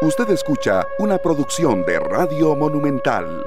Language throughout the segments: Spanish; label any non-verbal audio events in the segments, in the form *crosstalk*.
Usted escucha una producción de Radio Monumental.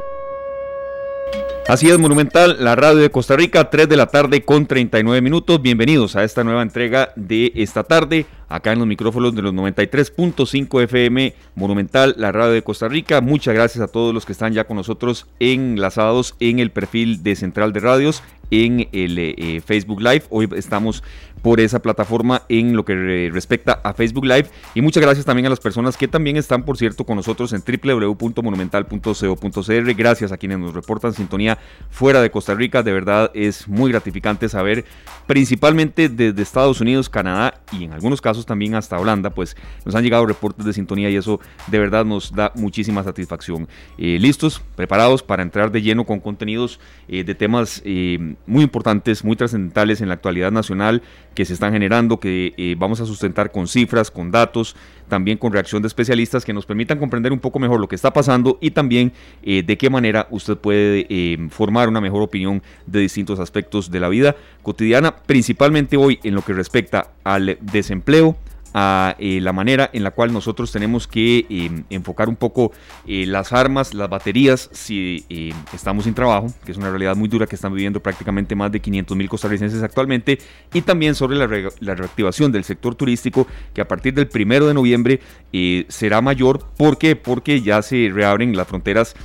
Así es, Monumental, la radio de Costa Rica, 3 de la tarde con 39 minutos. Bienvenidos a esta nueva entrega de esta tarde, acá en los micrófonos de los 93.5 FM Monumental, la radio de Costa Rica. Muchas gracias a todos los que están ya con nosotros enlazados en el perfil de Central de Radios, en el eh, Facebook Live. Hoy estamos por esa plataforma en lo que respecta a Facebook Live. Y muchas gracias también a las personas que también están, por cierto, con nosotros en www.monumental.co.cr. Gracias a quienes nos reportan sintonía fuera de Costa Rica. De verdad es muy gratificante saber, principalmente desde Estados Unidos, Canadá y en algunos casos también hasta Holanda, pues nos han llegado reportes de sintonía y eso de verdad nos da muchísima satisfacción. Eh, listos, preparados para entrar de lleno con contenidos eh, de temas eh, muy importantes, muy trascendentales en la actualidad nacional que se están generando, que eh, vamos a sustentar con cifras, con datos, también con reacción de especialistas que nos permitan comprender un poco mejor lo que está pasando y también eh, de qué manera usted puede eh, formar una mejor opinión de distintos aspectos de la vida cotidiana, principalmente hoy en lo que respecta al desempleo, a eh, la manera en la cual nosotros tenemos que em, enfocar un poco eh, las armas, las baterías, si em, estamos sin trabajo, que es una realidad muy dura que están viviendo prácticamente más de 500 mil costarricenses actualmente, y también sobre la, reactivación del sector turístico, que a partir del primero de noviembre eh, será mayor. ¿Por qué? Porque ya se reabren las fronteras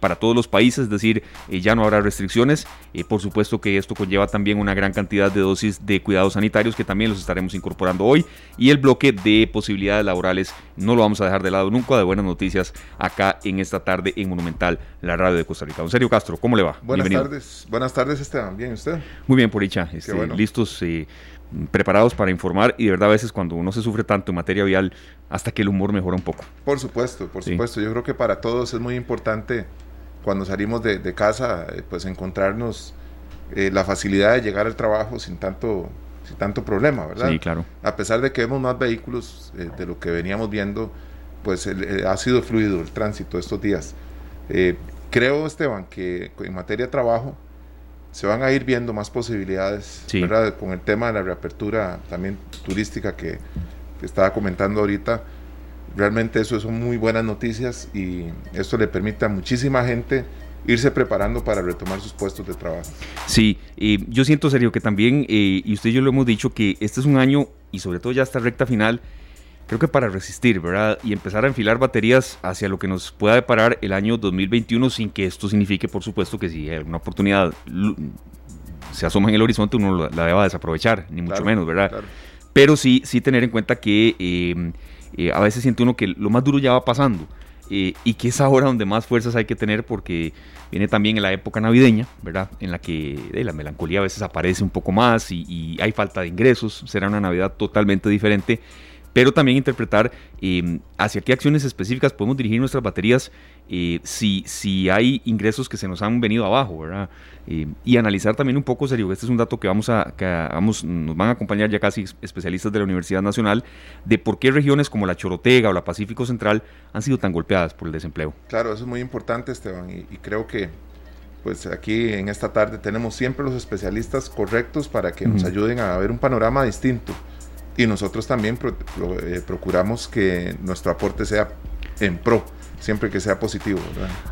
para todos los países, es decir, eh, ya no habrá restricciones. Eh, por supuesto que esto conlleva también una gran cantidad de dosis de cuidados sanitarios que también los estaremos incorporando hoy. Y el bloque de posibilidades laborales no lo vamos a dejar de lado nunca, de buenas noticias acá en esta tarde en Monumental, la radio de Costa Rica. Don Sergio Castro, ¿cómo le va? Buenas tardes, buenas tardes Esteban, ¿bien usted? Muy bien, por dicha, este, listos eh, preparados para informar y de verdad a veces cuando uno se sufre tanto en materia vial, hasta que el humor mejora un poco. Por supuesto, por supuesto. Yo creo que para todos es muy importante cuando salimos de, casa, eh, pues encontrarnos eh, la facilidad de llegar al trabajo sin tanto, sin tanto problema, ¿verdad? Sí, claro. A pesar de que vemos más vehículos eh, de lo que veníamos viendo, pues ha sido fluido el tránsito estos días. creo, Esteban, que en materia de trabajo, se van a ir viendo más posibilidades, ¿verdad? Con el tema de la reapertura también turística que, estaba comentando ahorita. Realmente eso son muy buenas noticias y esto le permite a muchísima gente irse preparando para retomar sus puestos de trabajo. Sí, yo siento, serio, que también, eh, y usted y yo lo hemos dicho, que este es un año, y sobre todo ya esta recta final, creo que para resistir, ¿verdad? Y empezar a enfilar baterías hacia lo que nos pueda deparar el año 2021 sin que esto signifique, por supuesto, que si hay alguna oportunidad se asoma en el horizonte, uno la deba desaprovechar, ni mucho menos, ¿verdad? Pero sí, sí tener en cuenta que eh, eh, a veces siente uno que lo más duro ya va pasando. Eh, y que es ahora donde más fuerzas hay que tener porque viene también en la época navideña, ¿verdad? En la que la melancolía a veces aparece un poco más y, y, hay falta de ingresos, será una Navidad totalmente diferente pero también interpretar em, hacia qué acciones específicas podemos dirigir nuestras baterías eh, si, si hay ingresos que se nos han venido abajo, ¿verdad? Em, y analizar también un poco, serio, este es un dato que vamos a, que vamos, nos van a acompañar ya casi especialistas de la Universidad Nacional, de por qué regiones como la Chorotega o la Pacífico Central han sido tan golpeadas por el desempleo. Claro, eso es muy importante, Esteban, y, y creo que pues aquí en esta tarde tenemos siempre los especialistas correctos para que nos ayuden a ver un panorama distinto y nosotros también eh, procuramos que nuestro aporte sea en pro siempre que sea positivo.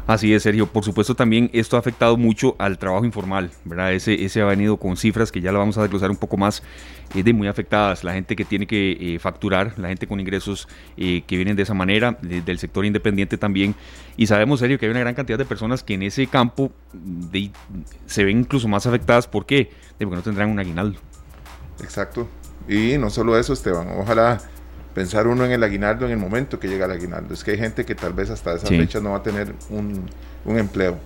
Así es, Sergio. Por supuesto, también esto ha afectado mucho al trabajo informal, ¿verdad? Ese, ese ha venido con cifras que ya lo vamos a desglosar un poco más, eh, de muy afectadas. La gente que tiene que eh, facturar, la gente con ingresos que vienen de esa manera, del sector independiente también. Y sabemos, Sergio, que hay una gran cantidad de personas que en ese campo se ven incluso más afectadas. ¿Por qué? porque no tendrán un aguinaldo. Exacto. Y no solo eso, Esteban, ojalá pensar uno en el aguinaldo en el momento que llega el aguinaldo. Es que hay gente que tal vez hasta esa fecha no va a tener un, un empleo.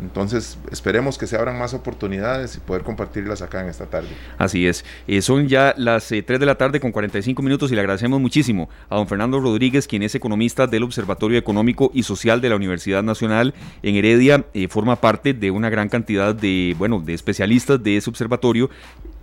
Entonces, esperemos que se abran más oportunidades y poder compartirlas acá en esta tarde. Así es. Eh, son ya las 3 eh, de la tarde con 45 minutos y le agradecemos muchísimo a don Fernando Rodríguez, quien es economista del Observatorio Económico y Social de la Universidad Nacional en Heredia. Eh, forma parte de una gran cantidad de, bueno, de especialistas de ese observatorio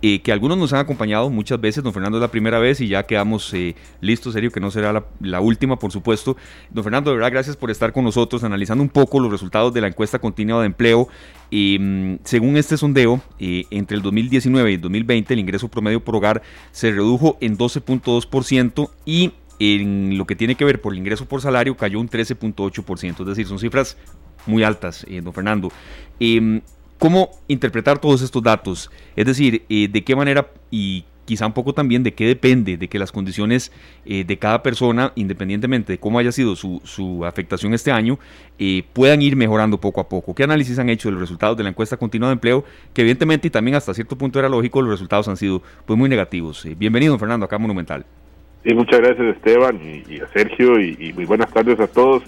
que algunos nos han acompañado muchas veces. Don Fernando es la primera vez y ya quedamos listos, serio, que no será la, última, por supuesto. Don Fernando, de verdad, gracias por estar con nosotros analizando un poco los resultados de la encuesta continua de empleo. mm, según este sondeo, eh, entre el 2019 y el 2020 el ingreso promedio por hogar se redujo en 12.2% y en lo que tiene que ver por el ingreso por salario cayó un 13.8%, es decir, son cifras muy altas, eh, don Fernando. ¿Cómo interpretar todos estos datos? Es decir, eh, de qué manera y quizá un poco también de qué depende, de que las condiciones eh, de cada persona, independientemente de cómo haya sido su, afectación este año, puedan ir mejorando poco a poco. ¿Qué análisis han hecho de los resultados de la encuesta continua de empleo? Que evidentemente y también hasta cierto punto era lógico, los resultados han sido pues muy negativos. bienvenido, Fernando, acá Monumental. Sí, muchas gracias Esteban y, a Sergio y, muy buenas tardes a todos.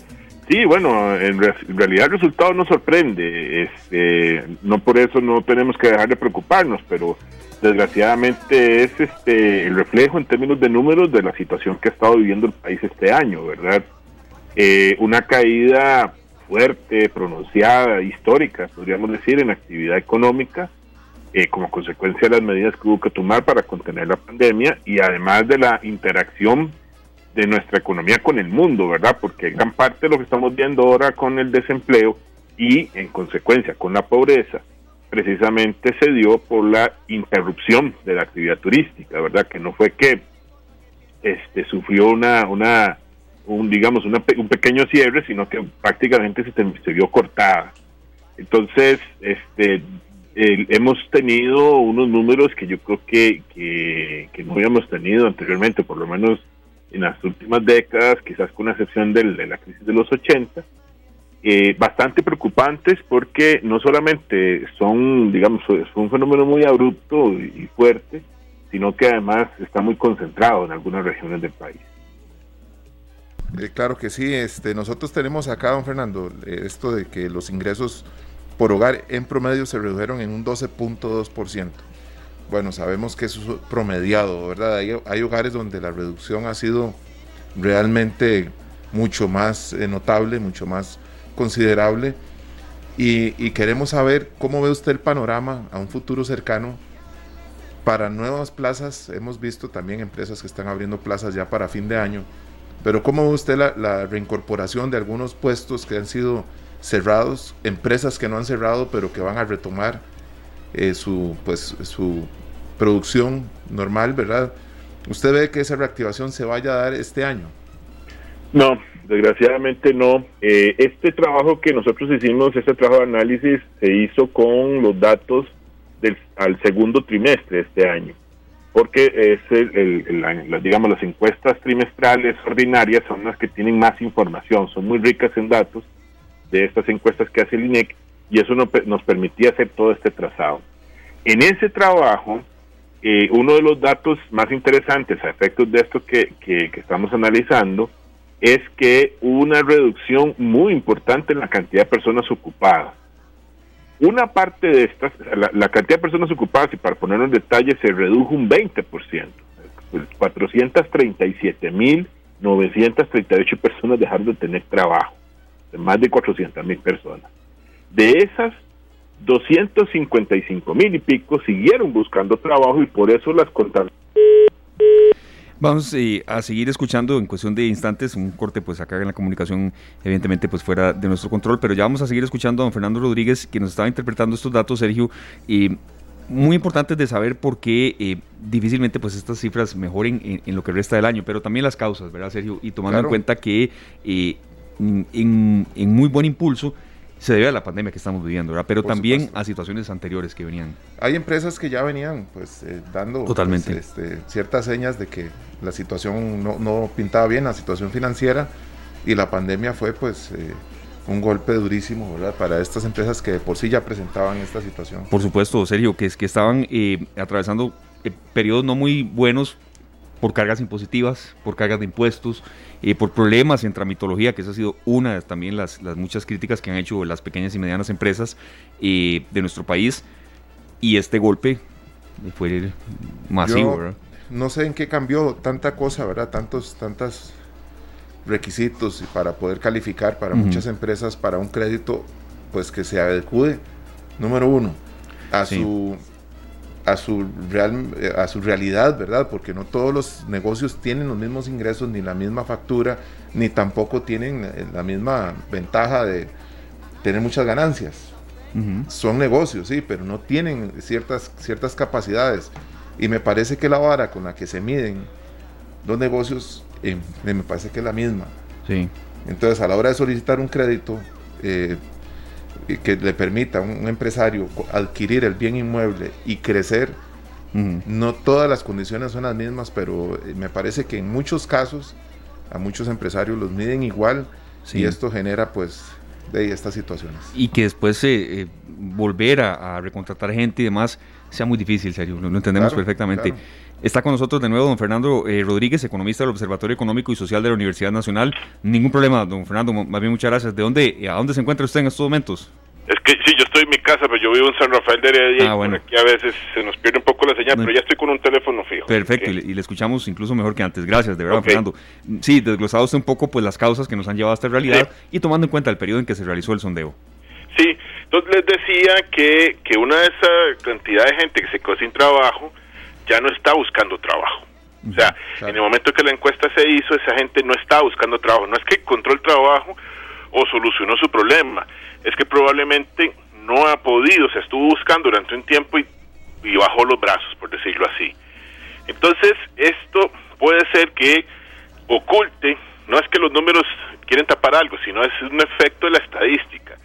Sí, bueno, en, realidad el resultado nos sorprende, este, no por eso no tenemos que dejar de preocuparnos, pero desgraciadamente es este el reflejo en términos de números de la situación que ha estado viviendo el país este año, ¿verdad? Eh, una caída fuerte, pronunciada, histórica, podríamos decir, en actividad económica, eh, como consecuencia de las medidas que hubo que tomar para contener la pandemia y además de la interacción de nuestra economía con el mundo, ¿verdad? Porque gran parte de lo que estamos viendo ahora con el desempleo y en consecuencia con la pobreza, precisamente se dio por la interrupción de la actividad turística, ¿verdad? Que no fue que este sufrió una una un digamos un pequeño cierre, sino que prácticamente se, se vio cortada. Entonces, este hemos tenido unos números que yo creo que, que, no habíamos tenido anteriormente, por lo menos en las últimas décadas, quizás con excepción de la crisis de los 80, eh, bastante preocupantes porque no solamente son, digamos, es un fenómeno muy abrupto y, fuerte, sino que además está muy concentrado en algunas regiones del país. Eh, claro que sí, este, nosotros tenemos acá, don Fernando, eh, esto de que los ingresos por hogar en promedio se redujeron en un 12.2%. Bueno, sabemos que eso es promediado, ¿verdad? Hay, hogares donde la reducción ha sido realmente mucho más eh, notable, mucho más considerable. Y, y, queremos saber cómo ve usted el panorama a un futuro cercano para nuevas plazas. Hemos visto también empresas que están abriendo plazas ya para fin de año. Pero cómo ve usted la, la reincorporación de algunos puestos que han sido cerrados, empresas que no han cerrado pero que van a retomar eh, su, pues, su producción normal, ¿verdad? ¿Usted ve que esa reactivación se vaya a dar este año? No, desgraciadamente no. Eh, este trabajo que nosotros hicimos, este trabajo de análisis, se hizo con los datos del al segundo trimestre de este año, porque es el, digamos las encuestas trimestrales ordinarias son las que tienen más información, son muy ricas en datos de estas encuestas que hace el INEC y eso nos permitía hacer todo este trazado. En ese trabajo, eh, uno de los datos más interesantes a efectos de esto que, que, estamos analizando es que hubo una reducción muy importante en la cantidad de personas ocupadas. Una parte de estas, la, cantidad de personas ocupadas, y para ponerlo en detalle, se redujo un 20%. 437.938 personas dejaron de tener trabajo más de 400 mil personas. De esas, 255 mil y pico siguieron buscando trabajo y por eso las contaron. Vamos eh, a seguir escuchando en cuestión de instantes, un corte pues acá en la comunicación, evidentemente pues fuera de nuestro control, pero ya vamos a seguir escuchando a don Fernando Rodríguez, que nos estaba interpretando estos datos, Sergio, y muy importantes de saber por qué eh, difícilmente pues estas cifras mejoren en, lo que resta del año, pero también las causas, ¿verdad Sergio? Y tomando en cuenta que eh, en, muy buen impulso se debe a la pandemia que estamos viviendo, ¿verdad? pero también a situaciones anteriores que venían. Hay empresas que ya venían pues eh, dando Totalmente. Pues, este, ciertas señas de que la situación no, pintaba bien, la situación financiera, y la pandemia fue pues eh, un golpe durísimo ¿verdad? para estas empresas que por sí ya presentaban esta situación. Por supuesto, Sergio, que es que estaban eh, atravesando periodos no muy buenos por cargas impositivas, por cargas de impuestos, eh, por problemas en tramitología, que esa ha sido una de también las, las muchas críticas que han hecho las pequeñas y medianas empresas eh, de nuestro país. Y este golpe fue masivo, No sé en qué cambió tanta cosa, ¿verdad? Tantos, tantos requisitos para poder calificar para muchas empresas para un crédito, pues que se adecue, número uno, a su a su, real, a su realidad, ¿verdad? Porque no todos los negocios tienen los mismos ingresos, ni la misma factura, ni tampoco tienen eh, la misma ventaja de tener muchas ganancias. Son negocios, sí, pero no tienen ciertas, ciertas capacidades. Y me parece que la vara con la que se miden los negocios eh, me parece que es la misma. Sí. Entonces, a la hora de solicitar un crédito eh, que le permita a un empresario adquirir el bien inmueble y crecer, no todas las condiciones son las mismas, pero me parece que en muchos casos a muchos empresarios los miden igual y esto genera pues de estas situaciones. Y que después eh, volver a, recontratar gente y demás sea muy difícil, serio, lo, entendemos perfectamente. Está con nosotros de nuevo don Fernando eh, Rodríguez, economista del Observatorio Económico y Social de la Universidad Nacional. Ningún problema, don Fernando, más bien muchas gracias. ¿De dónde, a dónde se encuentra usted en estos momentos? Es que sí, yo estoy en mi casa, pero yo vivo en San Rafael de Heredia ah, y aquí a veces se nos pierde un poco la señal, pero ya estoy con un teléfono fijo. Perfecto, y, le, escuchamos incluso mejor que antes. Gracias, de verdad, Fernando. Sí, desglosado usted un poco pues las causas que nos han llevado a esta realidad y tomando en cuenta el periodo en que se realizó el sondeo. Sí, entonces les decía que, que una de esa cantidad de gente que se quedó sin trabajo ya no está buscando trabajo. O sea, en el momento que la encuesta se hizo, esa gente no está buscando trabajo. No es que encontró el trabajo o solucionó su problema, es que probablemente no ha podido, se estuvo buscando durante un tiempo y, y bajó los brazos, por decirlo así. Entonces, esto puede ser que oculte, no es que los números quieren tapar algo, sino es un efecto de la estadística,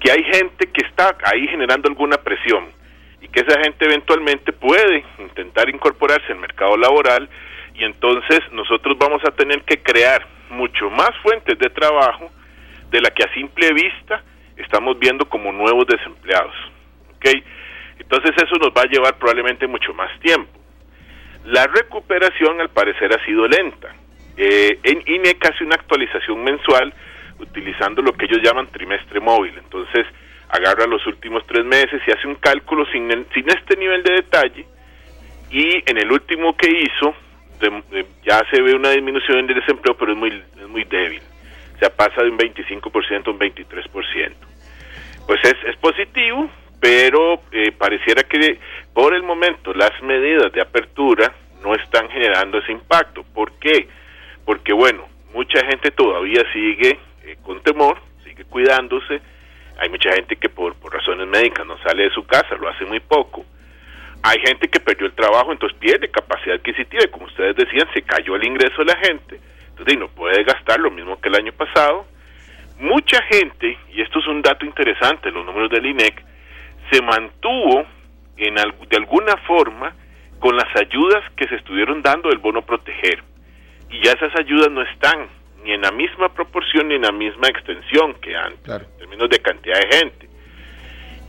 que hay gente que está ahí generando alguna presión y que esa gente eventualmente puede intentar incorporarse al mercado laboral y entonces nosotros vamos a tener que crear mucho más fuentes de trabajo de la que a simple vista estamos viendo como nuevos desempleados. ¿ok? Entonces eso nos va a llevar probablemente mucho más tiempo. La recuperación al parecer ha sido lenta. Eh, en INEC hace una actualización mensual utilizando lo que ellos llaman trimestre móvil. Entonces agarra los últimos tres meses y hace un cálculo sin, sin este nivel de detalle y en el último que hizo ya se ve una disminución del desempleo, pero es muy, es muy débil o sea, pasa de un 25% a un 23%. Pues es, es positivo, pero eh, pareciera que por el momento las medidas de apertura no están generando ese impacto. ¿Por qué? Porque, bueno, mucha gente todavía sigue eh, con temor, sigue cuidándose. Hay mucha gente que por, por razones médicas no sale de su casa, lo hace muy poco. Hay gente que perdió el trabajo, entonces pierde capacidad adquisitiva y como ustedes decían, se cayó el ingreso de la gente entonces no puede gastar lo mismo que el año pasado. Mucha gente, y esto es un dato interesante, los números del INEC, se mantuvo en, de alguna forma con las ayudas que se estuvieron dando del bono proteger. Y ya esas ayudas no están ni en la misma proporción ni en la misma extensión que antes, en términos de cantidad de gente.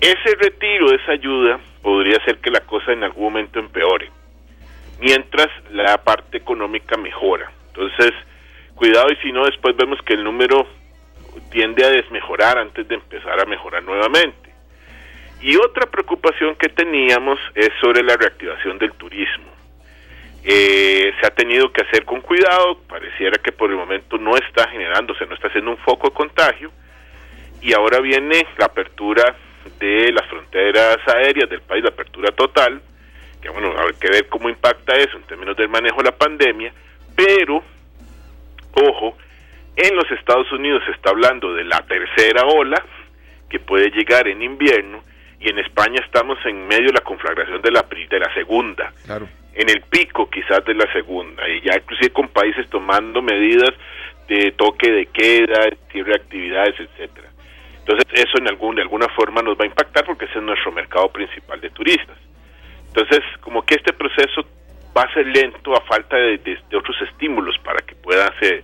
Ese retiro esa ayuda podría hacer que la cosa en algún momento empeore, mientras la parte económica mejora. Entonces, cuidado y si no, después vemos que el número tiende a desmejorar antes de empezar a mejorar nuevamente. Y otra preocupación que teníamos es sobre la reactivación del turismo. Eh, se ha tenido que hacer con cuidado, pareciera que por el momento no está generándose, no está siendo un foco de contagio, y ahora viene la apertura de las fronteras aéreas del país, la apertura total, que bueno, habrá que ver cómo impacta eso en términos del manejo de la pandemia, pero Ojo, en los Estados Unidos se está hablando de la tercera ola que puede llegar en invierno y en España estamos en medio de la conflagración de la, de la segunda. Claro. En el pico quizás de la segunda y ya inclusive con países tomando medidas de toque de queda, de actividades, etcétera. Entonces eso en algún, de alguna forma nos va a impactar porque ese es nuestro mercado principal de turistas. Entonces, como que este proceso va a ser lento a falta de, otros estímulos para que pueda ser,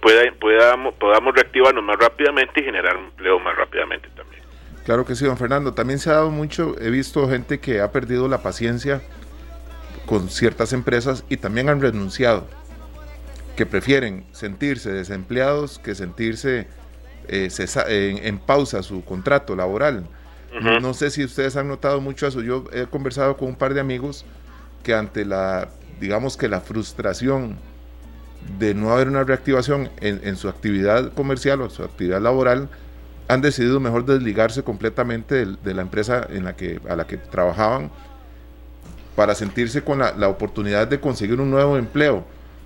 pueda, podamos, podamos reactivarnos más rápidamente y generar empleo más rápidamente también. Claro que sí, don Fernando. También se ha dado mucho, he visto gente que ha perdido la paciencia con ciertas empresas y también han renunciado, que prefieren sentirse desempleados que sentirse eh, en, pausa su contrato laboral. No sé si ustedes han notado mucho eso. Yo he conversado con un par de amigos que ante la, digamos que la frustración de no haber una reactivación en, su actividad comercial o su actividad laboral, han decidido mejor desligarse completamente de, la empresa en la que, a la que trabajaban para sentirse con la, oportunidad de conseguir un nuevo empleo.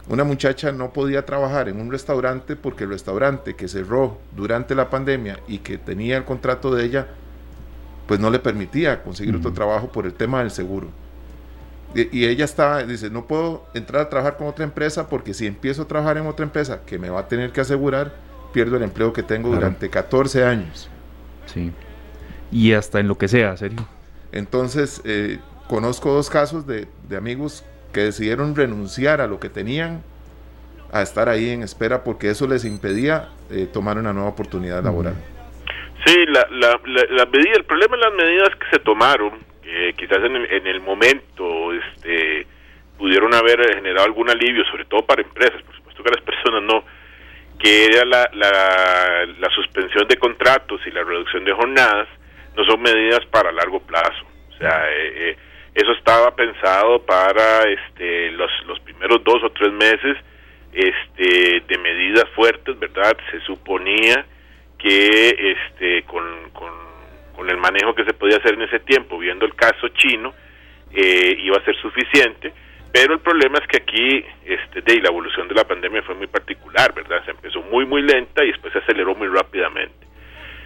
Una muchacha no podía trabajar en un restaurante porque el restaurante que cerró durante la pandemia y que tenía el contrato de ella, pues no le permitía conseguir otro trabajo por el tema del seguro. y ella estaba, dice, no puedo entrar a trabajar con otra empresa porque si empiezo a trabajar en otra empresa que me va a tener que asegurar, pierdo el empleo que tengo durante 14 años. Sí. Y hasta en lo que sea, serio. Entonces, eh, conozco dos casos de, de, amigos que decidieron renunciar a lo que tenían a estar ahí en espera porque eso les impedía eh, tomar una nueva oportunidad laboral. Sí, la, la, la, medida, el problema de las medidas que se tomaron, que quizás en el, en el momento este, pudieron haber generado algún alivio, sobre todo para empresas, por supuesto que las personas no, que era la, la, la suspensión de contratos y la reducción de jornadas, no son medidas para largo plazo. O sea, eh, eh, eso estaba pensado para este, los, los primeros dos o tres meses este, de medidas fuertes, ¿verdad? Se suponía que este, con, con, el manejo que se podía hacer en ese tiempo, viendo el caso chino, eh, iba a ser suficiente. Pero el problema es que aquí este, de, la evolución de la pandemia fue muy particular, ¿verdad? Se empezó muy, muy lenta y después se aceleró muy rápidamente.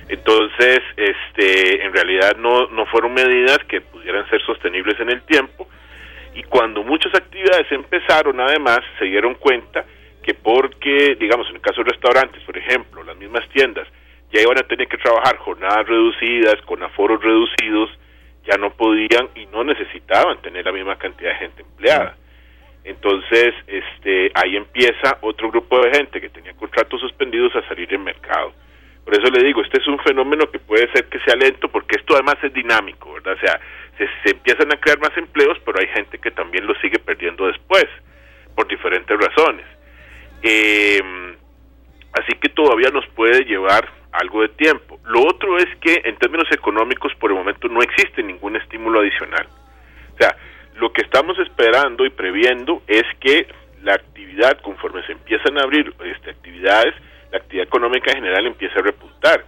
Entonces, este, en realidad no, no fueron medidas que pudieran ser sostenibles en el tiempo y cuando muchas actividades empezaron, además, se dieron cuenta que porque, digamos, en el caso de restaurantes, por ejemplo, las mismas tiendas, ya iban a tener que trabajar jornadas reducidas, con aforos reducidos, ya no podían y no necesitaban tener la misma cantidad de gente empleada. Entonces, este, ahí empieza otro grupo de gente que tenía contratos suspendidos a salir del mercado. Por eso le digo, este es un fenómeno que puede ser que sea lento, porque esto además es dinámico, ¿verdad? O sea, se, empiezan a crear más empleos, pero hay gente que también lo sigue perdiendo después, por diferentes razones. Eh, así que todavía nos puede llevar algo de tiempo. Lo otro es que en términos económicos por el momento no existe ningún estímulo adicional. O sea, lo que estamos esperando y previendo es que la actividad, conforme se empiezan a abrir este, actividades, la actividad económica en general empieza a repuntar.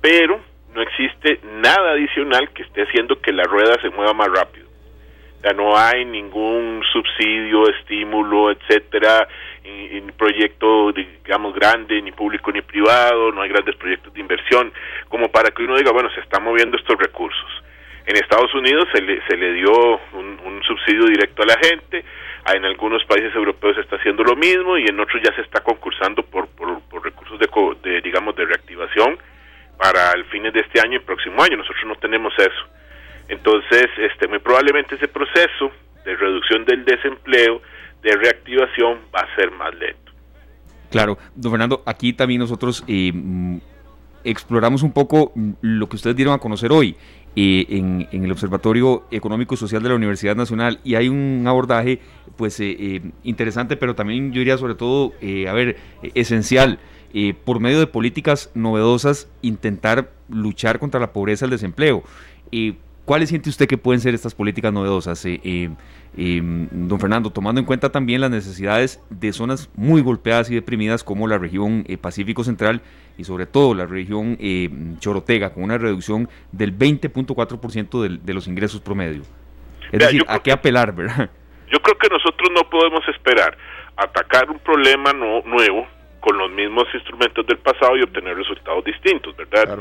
Pero no existe nada adicional que esté haciendo que la rueda se mueva más rápido. Ya no hay ningún subsidio, estímulo, etcétera, ni proyecto, digamos, grande, ni público ni privado, no hay grandes proyectos de inversión, como para que uno diga, bueno, se están moviendo estos recursos. En Estados Unidos se le, se le dio un, subsidio directo a la gente, en algunos países europeos se está haciendo lo mismo y en otros ya se está concursando por, por, recursos de, de, digamos, de reactivación para el fines de este año y próximo año. Nosotros no tenemos eso. Entonces, este, muy probablemente ese proceso de reducción del desempleo, de reactivación, va a ser más lento. Claro, don Fernando, aquí también nosotros eh, mm, exploramos un poco lo que ustedes dieron a conocer hoy eh, en, el Observatorio Económico y Social de la Universidad Nacional y hay un abordaje pues eh, eh, interesante, pero también yo diría sobre todo, a ver, esencial, por medio de políticas novedosas intentar luchar contra la pobreza y el desempleo. ¿Cuáles siente usted que pueden ser estas políticas novedosas, eh, eh, eh, don Fernando, tomando en cuenta también las necesidades de zonas muy golpeadas y deprimidas como la región Pacífico Central y sobre todo la región Chorotega, con una reducción del 20.4% de, de los ingresos promedio? Es decir, ¿a qué apelar, verdad? Yo creo que nosotros no podemos esperar atacar un problema nuevo con los mismos instrumentos del pasado y obtener resultados distintos, ¿verdad?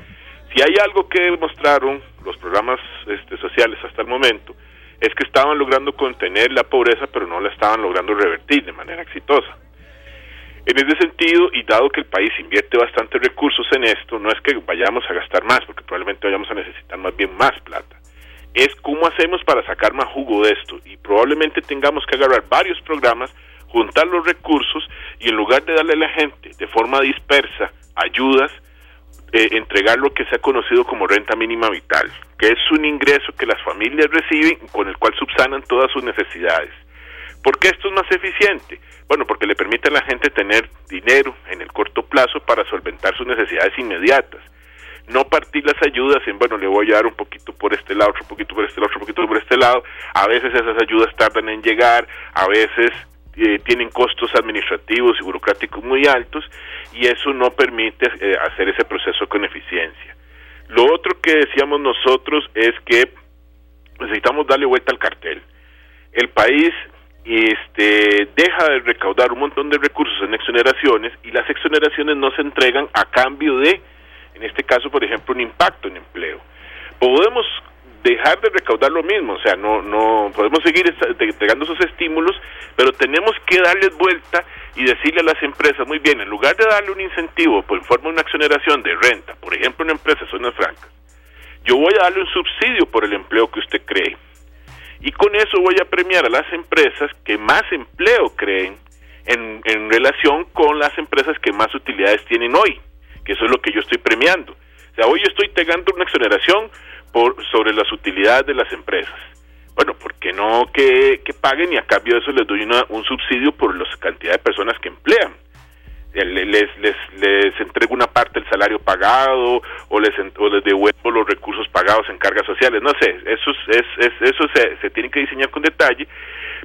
Si hay algo que demostraron los programas este, sociales hasta el momento, es que estaban logrando contener la pobreza, pero no la estaban logrando revertir de manera exitosa. En ese sentido, y dado que el país invierte bastantes recursos en esto, no es que vayamos a gastar más, porque probablemente vayamos a necesitar más bien más plata. Es cómo hacemos para sacar más jugo de esto. Y probablemente tengamos que agarrar varios programas, juntar los recursos y en lugar de darle a la gente de forma dispersa ayudas, eh, entregar lo que se ha conocido como renta mínima vital, que es un ingreso que las familias reciben con el cual subsanan todas sus necesidades. ¿Por qué esto es más eficiente? Bueno, porque le permite a la gente tener dinero en el corto plazo para solventar sus necesidades inmediatas. No partir las ayudas en, bueno, le voy a dar un poquito por este lado, otro poquito por este lado, otro poquito por este lado. A veces esas ayudas tardan en llegar, a veces eh, tienen costos administrativos y burocráticos muy altos y eso no permite eh, hacer ese proceso con eficiencia. Lo otro que decíamos nosotros es que necesitamos darle vuelta al cartel. El país este, deja de recaudar un montón de recursos en exoneraciones y las exoneraciones no se entregan a cambio de, en este caso, por ejemplo, un impacto en empleo. Podemos dejar de recaudar lo mismo, o sea, no, no podemos seguir entregando esos estímulos, pero tenemos que darles vuelta y decirle a las empresas, muy bien, en lugar de darle un incentivo por forma de una exoneración de renta, por ejemplo, una empresa zonas francas, yo voy a darle un subsidio por el empleo que usted cree. Y con eso voy a premiar a las empresas que más empleo creen en, en relación con las empresas que más utilidades tienen hoy, que eso es lo que yo estoy premiando. O sea, hoy estoy pegando una exoneración por, sobre las utilidades de las empresas. Bueno, ¿por qué no que, paguen y a cambio de eso les doy una, un subsidio por la cantidad de personas que emplean? Les, les, les entrego una parte del salario pagado o les, o les devuelvo los recursos pagados en cargas sociales. No sé, eso, es, es, eso se, se tiene que diseñar con detalle,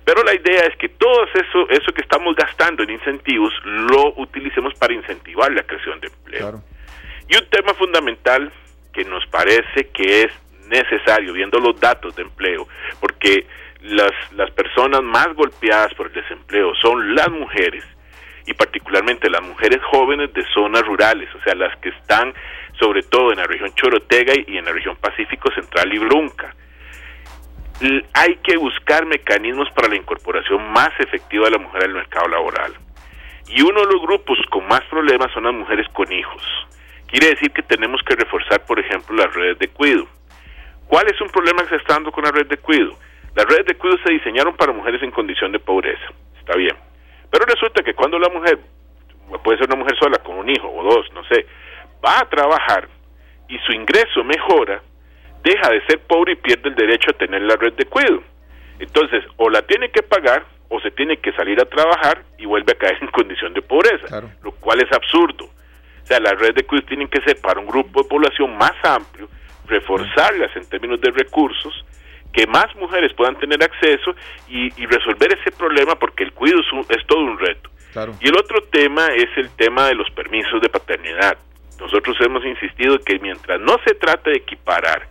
pero la idea es que todo eso, eso que estamos gastando en incentivos lo utilicemos para incentivar la creación de empleo. Y un tema fundamental que nos parece que es necesario, viendo los datos de empleo, porque las, las personas más golpeadas por el desempleo son las mujeres, y particularmente las mujeres jóvenes de zonas rurales, o sea, las que están sobre todo en la región Chorotega y en la región Pacífico Central y Brunca. Hay que buscar mecanismos para la incorporación más efectiva de la mujer al mercado laboral. Y uno de los grupos con más problemas son las mujeres con hijos. Quiere decir que tenemos que reforzar, por ejemplo, las redes de cuido. ¿Cuál es un problema que se está dando con la red de cuido? Las redes de cuido se diseñaron para mujeres en condición de pobreza. Está bien. Pero resulta que cuando la mujer, puede ser una mujer sola con un hijo o dos, no sé, va a trabajar y su ingreso mejora, deja de ser pobre y pierde el derecho a tener la red de cuido. Entonces, o la tiene que pagar o se tiene que salir a trabajar y vuelve a caer *laughs* en condición de pobreza, lo cual es absurdo. O sea, las redes de cuido tienen que ser para un grupo de población más amplio, reforzarlas en términos de recursos, que más mujeres puedan tener acceso y, resolver ese problema porque el cuidado es, todo un reto. Y el otro tema es el tema de los permisos de paternidad. Nosotros hemos insistido que mientras no se trate de equiparar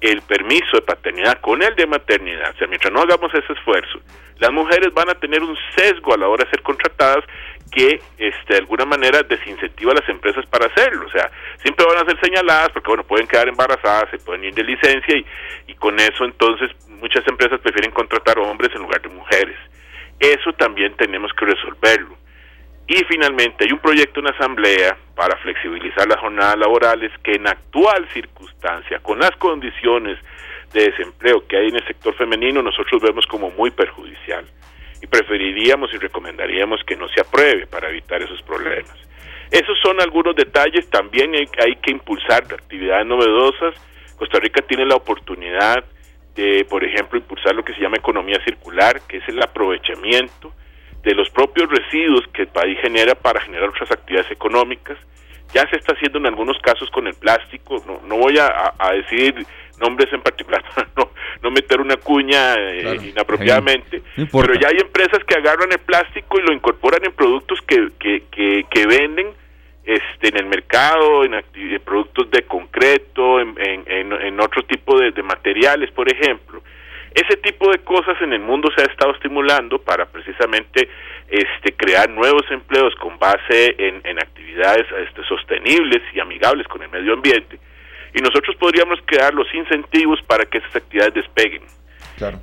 el permiso de paternidad con el de maternidad, o sea, mientras no hagamos ese esfuerzo, las mujeres van a tener un sesgo a la hora de ser contratadas que este, de alguna manera desincentiva a las empresas para hacerlo. O sea, siempre van a ser señaladas porque, bueno, pueden quedar embarazadas, se pueden ir de licencia y, y con eso entonces muchas empresas prefieren contratar hombres en lugar de mujeres. Eso también tenemos que resolverlo. Y finalmente hay un proyecto en asamblea para flexibilizar las jornadas laborales que en actual circunstancia, con las condiciones de desempleo que hay en el sector femenino, nosotros vemos como muy perjudicial y preferiríamos y recomendaríamos que no se apruebe para evitar esos problemas. Esos son algunos detalles, también hay, que impulsar actividades novedosas. Costa Rica tiene la oportunidad de, por ejemplo, impulsar lo que se llama economía circular, que es el aprovechamiento de los propios residuos que el país genera para generar otras actividades económicas. Ya se está haciendo en algunos casos con el plástico, no, no voy a, a decir nombres en particular *laughs* para no, no meter una cuña eh, inapropiadamente, pero ya hay empresas que agarran el plástico y lo incorporan en productos que, que, que, venden este, en el mercado, en, productos de concreto, en, en, en otro tipo de, de, materiales, por ejemplo. Ese tipo de cosas en el mundo se ha estado estimulando para precisamente este, crear nuevos empleos con base en, en actividades este, sostenibles y amigables con el medio ambiente y nosotros podríamos crear los incentivos para que esas actividades despeguen.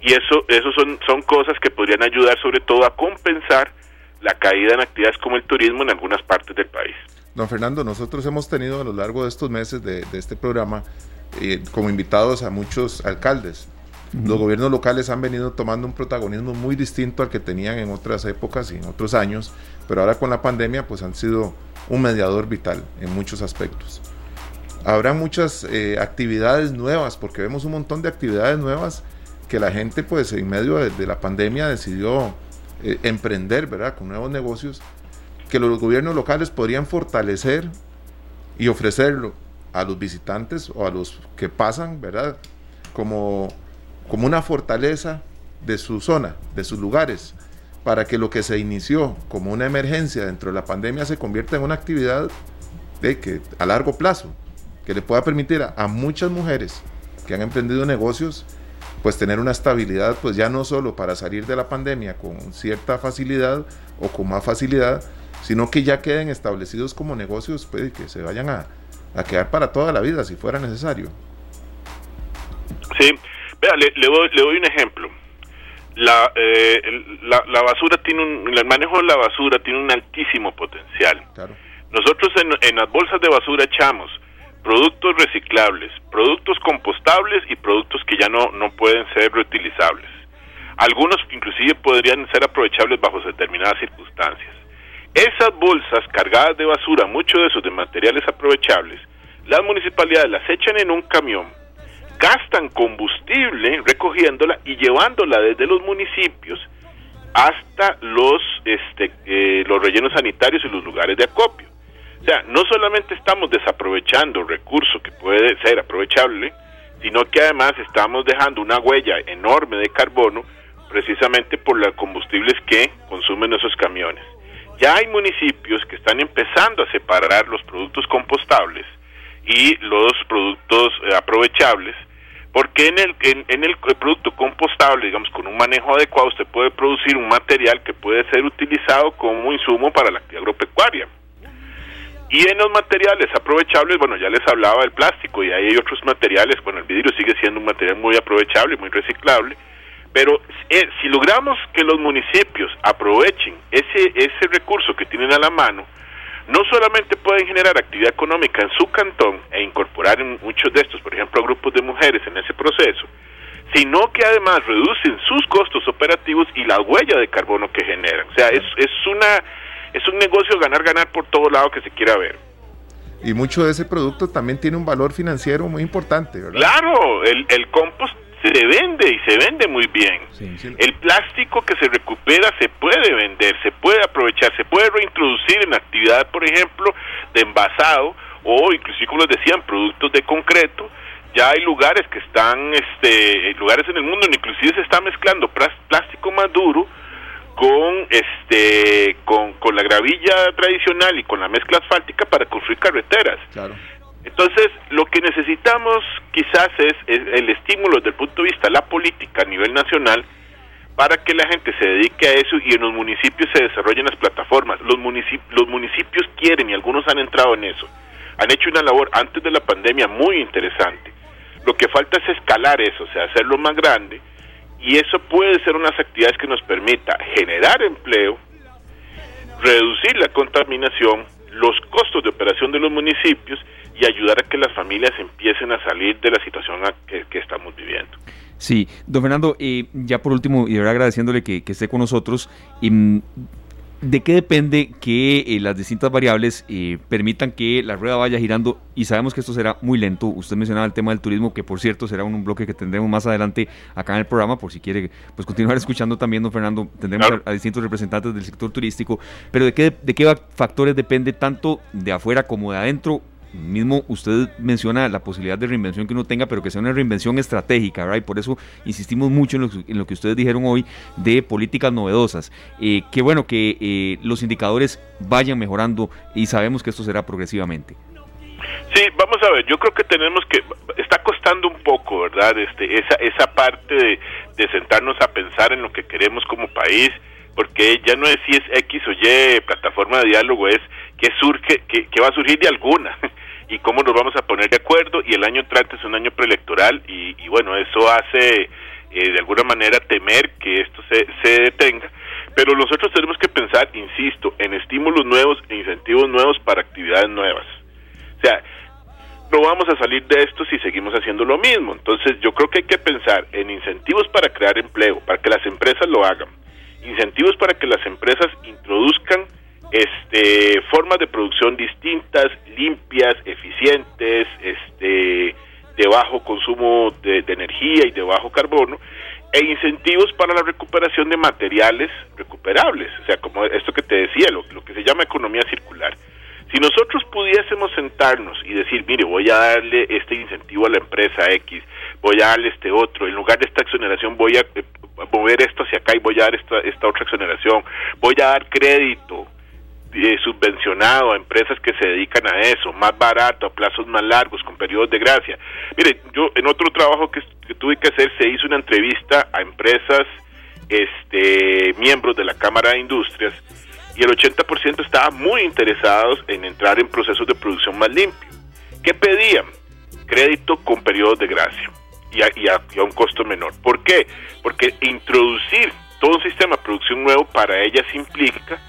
Y eso, eso son, son cosas que podrían ayudar sobre todo a compensar la caída en actividades como el turismo en algunas partes del país. Don Fernando, nosotros hemos tenido a lo largo de estos meses de, este programa eh, como invitados a muchos alcaldes. Los gobiernos locales han venido tomando un protagonismo muy distinto al que tenían en otras épocas y en otros años, pero ahora con la pandemia pues han sido un mediador vital en muchos aspectos habrá muchas eh, actividades nuevas, porque vemos un montón de actividades nuevas que la gente pues en medio de, la pandemia decidió eh, emprender, ¿verdad? Con nuevos negocios que los gobiernos locales podrían fortalecer y ofrecerlo a los visitantes o a los que pasan, ¿verdad? Como, como una fortaleza de su zona, de sus lugares, para que lo que se inició como una emergencia dentro de la pandemia se convierta en una actividad de que a largo plazo que le pueda permitir a, muchas mujeres que han emprendido negocios pues tener una estabilidad pues ya no solo para salir de la pandemia con cierta facilidad o con más facilidad, sino que ya queden establecidos como negocios pues, que se vayan a, a quedar para toda la vida si fuera necesario. Sí, vea, le, doy, le doy un ejemplo. La, eh, la, la, basura tiene un, el manejo de la basura tiene un altísimo potencial. Nosotros en, en las bolsas de basura echamos productos reciclables, productos compostables y productos que ya no, no pueden ser reutilizables. Algunos inclusive podrían ser aprovechables bajo determinadas circunstancias. Esas bolsas cargadas de basura, muchos de esos de materiales aprovechables, las municipalidades las echan en un camión, gastan combustible recogiéndola y llevándola desde los municipios hasta los, este, eh, los rellenos sanitarios y los lugares de acopio. O sea, no solamente estamos desaprovechando recurso que puede ser aprovechable, sino que además estamos dejando una huella enorme de carbono precisamente por los combustibles que consumen esos camiones. Ya hay municipios que están empezando a separar los productos compostables y los productos eh, aprovechables, porque en el, en, el producto compostable, digamos, con un manejo adecuado, usted puede producir un material que puede ser utilizado como insumo para la actividad agropecuaria. Y en los materiales aprovechables, bueno, ya les hablaba del plástico y ahí hay otros materiales, bueno, el vidrio sigue siendo un material muy aprovechable, muy reciclable, pero eh, si logramos que los municipios aprovechen ese, ese recurso que tienen a la mano, no solamente pueden generar actividad económica en su cantón e incorporar en muchos de estos, por ejemplo, a grupos de mujeres en ese proceso, sino que además reducen sus costos operativos y la huella de carbono que generan. O sea, es, es, una, es un negocio ganar-ganar por todo lado que se quiera ver. Y mucho de ese producto también tiene un valor financiero muy importante, ¿verdad? Claro, el, el compost se vende y se vende muy bien. El plástico que se recupera se puede vender, se puede aprovechar, se puede reintroducir en actividad, por ejemplo, de envasado o inclusive, como les decían, productos de concreto. Ya hay lugares que están, este, lugares en el mundo donde inclusive se está mezclando plástico más duro con este con, con la gravilla tradicional y con la mezcla asfáltica para construir carreteras. Claro. Entonces, lo que necesitamos quizás es, el estímulo desde el punto de vista de la política a nivel nacional para que la gente se dedique a eso y en los municipios se desarrollen las plataformas. Los, los municipios quieren y algunos han entrado en eso. Han hecho una labor antes de la pandemia muy interesante. Lo que falta es escalar eso, o sea, hacerlo más grande y eso puede ser unas actividades que nos permita generar empleo, reducir la contaminación, los costos de operación de los municipios y ayudar a que las familias empiecen a salir de la situación que, estamos viviendo. Sí, don Fernando, eh, ya por último, y de verdad agradeciéndole que, esté con nosotros, mm, ¿de qué depende que eh, las distintas variables eh, permitan que la rueda vaya girando? Y sabemos que esto será muy lento. Usted mencionaba el tema del turismo, que por cierto será un, bloque que tendremos más adelante acá en el programa, por si quiere pues continuar escuchando también, don Fernando, tendremos a, distintos representantes del sector turístico. Pero ¿de qué, de qué factores depende tanto de afuera como de adentro? Mismo usted menciona la posibilidad de reinvención que uno tenga, pero que sea una reinvención estratégica, ¿verdad? Y por eso insistimos mucho en lo, que ustedes dijeron hoy de políticas novedosas. Eh, que bueno, que eh, los indicadores vayan mejorando y sabemos que esto será progresivamente. Sí, vamos a ver, yo creo que tenemos que, está costando un poco, ¿verdad? Este, esa, esa parte de, de sentarnos a pensar en lo que queremos como país, porque ya no es si es X o Y plataforma de diálogo, es que surge, que, que va a surgir de alguna. Y cómo nos vamos a poner de acuerdo y el año entrante es un año preelectoral y, bueno, eso hace eh, de alguna manera temer que esto se, se detenga. Pero nosotros tenemos que pensar, insisto, en estímulos nuevos e incentivos nuevos para actividades nuevas. O sea, no vamos a salir de esto si seguimos haciendo lo mismo. Entonces yo creo que hay que pensar en incentivos para crear empleo, para que las empresas lo hagan. Incentivos para que las empresas introduzcan este, formas de producción distintas, limpias, eficientes, este, de bajo consumo de, energía y de bajo carbono, e incentivos para la recuperación de materiales recuperables, o sea, como esto que te decía, lo, lo que se llama economía circular. Si nosotros pudiésemos sentarnos y decir, mire, voy a darle este incentivo a la empresa X, voy a darle este otro, en lugar de esta exoneración voy a eh, mover esto hacia acá y voy a dar esta, esta otra exoneración, voy a dar crédito eh, subvencionado a empresas que se dedican a eso, más barato, a plazos más largos, con periodos de gracia. Mire, yo en otro trabajo que, tuve que hacer se hizo una entrevista a empresas, este, miembros de la Cámara de Industrias, y el 80% estaba muy interesados en entrar en procesos de producción más limpio. ¿Qué pedían? Crédito con periodos de gracia. y a, un costo menor. ¿Por qué? Porque introducir todo un sistema de producción nuevo para ellas implica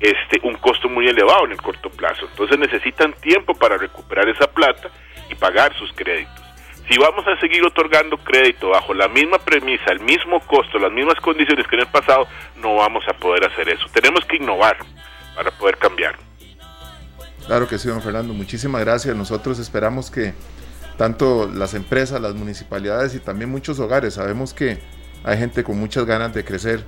este, un costo muy elevado en el corto plazo. Entonces necesitan tiempo para recuperar esa plata y pagar sus créditos. Si vamos a seguir otorgando crédito bajo la misma premisa, el mismo costo, las mismas condiciones que en el pasado, no vamos a poder hacer eso. Tenemos que innovar para poder cambiar. Claro que sí, don Fernando. Muchísimas gracias. Nosotros esperamos que tanto las empresas, las municipalidades y también muchos hogares, sabemos que hay gente con muchas ganas de crecer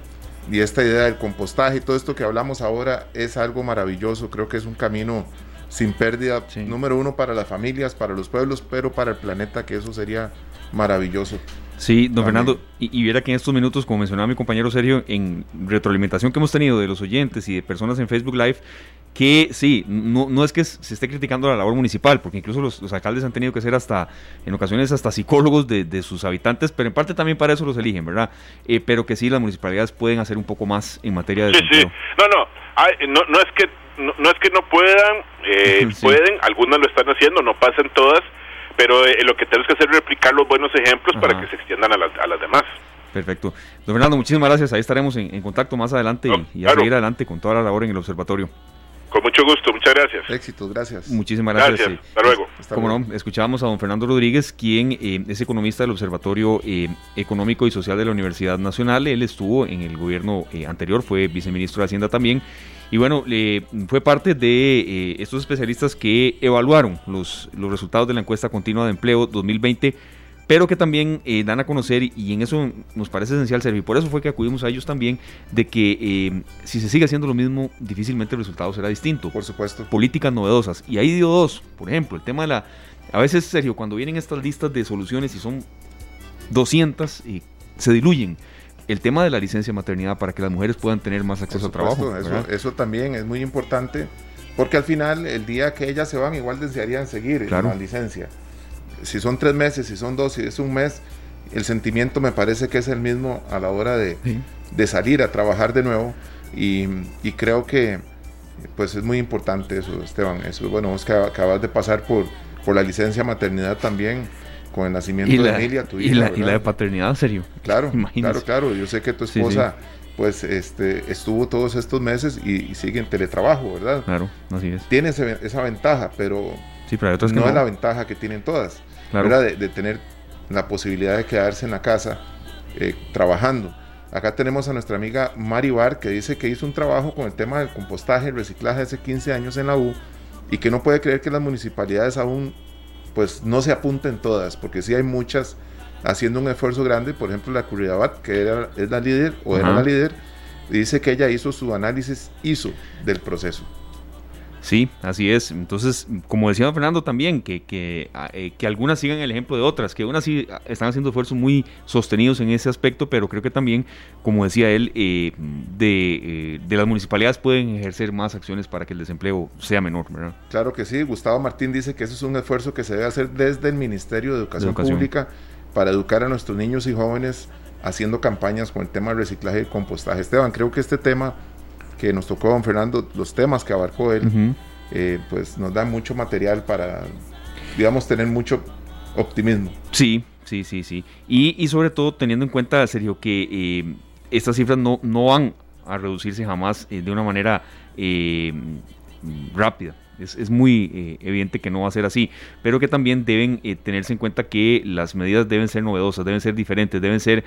y esta idea del compostaje y todo esto que hablamos ahora es algo maravilloso. Creo que es un camino sin pérdida, número uno para las familias, para los pueblos, pero para el planeta, que eso sería maravilloso. Sí, don Fernando, y, viera que en estos minutos, como mencionaba mi compañero Sergio, en retroalimentación que hemos tenido de los oyentes y de personas en Facebook Live, que sí, no, no es que se esté criticando la labor municipal, porque incluso los, alcaldes han tenido que ser hasta, en ocasiones, hasta psicólogos de, sus habitantes, pero en parte también para eso los eligen, ¿verdad? Eh, pero que sí, las municipalidades pueden hacer un poco más en materia de... Sí, sí, no, no, no, no, es que no, es que no puedan, eh, *laughs* pueden, algunas lo están haciendo, no pasan todas, pero eh, lo que tenemos que hacer es replicar los buenos ejemplos para que se extiendan a las, a las demás. Perfecto. Don Fernando, muchísimas gracias. Ahí estaremos en, contacto más adelante y, a seguir adelante con toda la labor en el observatorio. Con mucho gusto, muchas gracias. Éxitos, gracias. Muchísimas gracias. Gracias, hasta luego. Como no, escuchábamos a don Fernando Rodríguez, quien eh, es economista del Observatorio eh, Económico y Social de la Universidad Nacional. Él estuvo en el gobierno eh, anterior, fue viceministro de Hacienda también. Y bueno, fue parte de estos especialistas que evaluaron los, los resultados de la encuesta continua de empleo 2020 pero que también eh, dan a conocer, y en eso nos parece esencial servir, por eso fue que acudimos a ellos también, de que eh, si se sigue haciendo lo mismo, difícilmente el resultado será distinto. Por supuesto. Políticas novedosas. Y ahí dio dos, por ejemplo, el tema de la... A veces, Sergio, cuando vienen estas listas de soluciones y son 200, y se diluyen el tema de la licencia de maternidad para que las mujeres puedan tener más acceso al trabajo. Eso, eso, también es muy importante, porque al final, el día que ellas se van, igual desearían seguir claro. la licencia si son tres meses, si son dos, si es un mes, el sentimiento me parece que es el mismo a la hora de, salir a trabajar de nuevo y, creo que pues es muy importante eso, Esteban. Eso, bueno, vos que acabas de pasar por, por la licencia maternidad también con el nacimiento de Emilia, tu hija. Y la, y la de paternidad, serio. Claro, *laughs* claro, claro. Yo sé que tu esposa pues este, estuvo todos estos meses y, sigue en teletrabajo, ¿verdad? Claro, así es. Tiene esa ventaja, pero, sí, pero no, no, es la ventaja que tienen todas. De, tener la posibilidad de quedarse en la casa eh, trabajando. Acá tenemos a nuestra amiga Mari Bar que dice que hizo un trabajo con el tema del compostaje y reciclaje hace 15 años en la U y que no puede creer que las municipalidades aún pues no se apunten todas, porque sí hay muchas haciendo un esfuerzo grande, por ejemplo la Curidabat, que era, es la líder o era la líder, dice que ella hizo su análisis, hizo del proceso. Sí, así es. Entonces, como decía Fernando también, que, que, ah, eh, que, algunas sigan el ejemplo de otras, que unas sí ah, están haciendo esfuerzos muy sostenidos en ese aspecto, pero creo que también, como decía él, eh, eh, de, las municipalidades pueden ejercer más acciones para que el desempleo sea menor. ¿verdad? Claro que sí. Gustavo Martín dice que eso es un esfuerzo que se debe hacer desde el Ministerio de Educación, Pública para educar a nuestros niños y jóvenes haciendo campañas con el tema del reciclaje y compostaje. Esteban, creo que este tema que nos tocó don Fernando, los temas que abarcó él, eh, pues nos da mucho material para, digamos, tener mucho optimismo. Sí, sí, sí, sí. Y, y sobre todo teniendo en cuenta, Sergio, que eh, estas cifras no, no van a reducirse jamás eh, de una manera rápida. Es, es muy evidente que no va a ser así, pero que también deben tenerse en cuenta que las medidas deben ser novedosas, deben ser diferentes, deben ser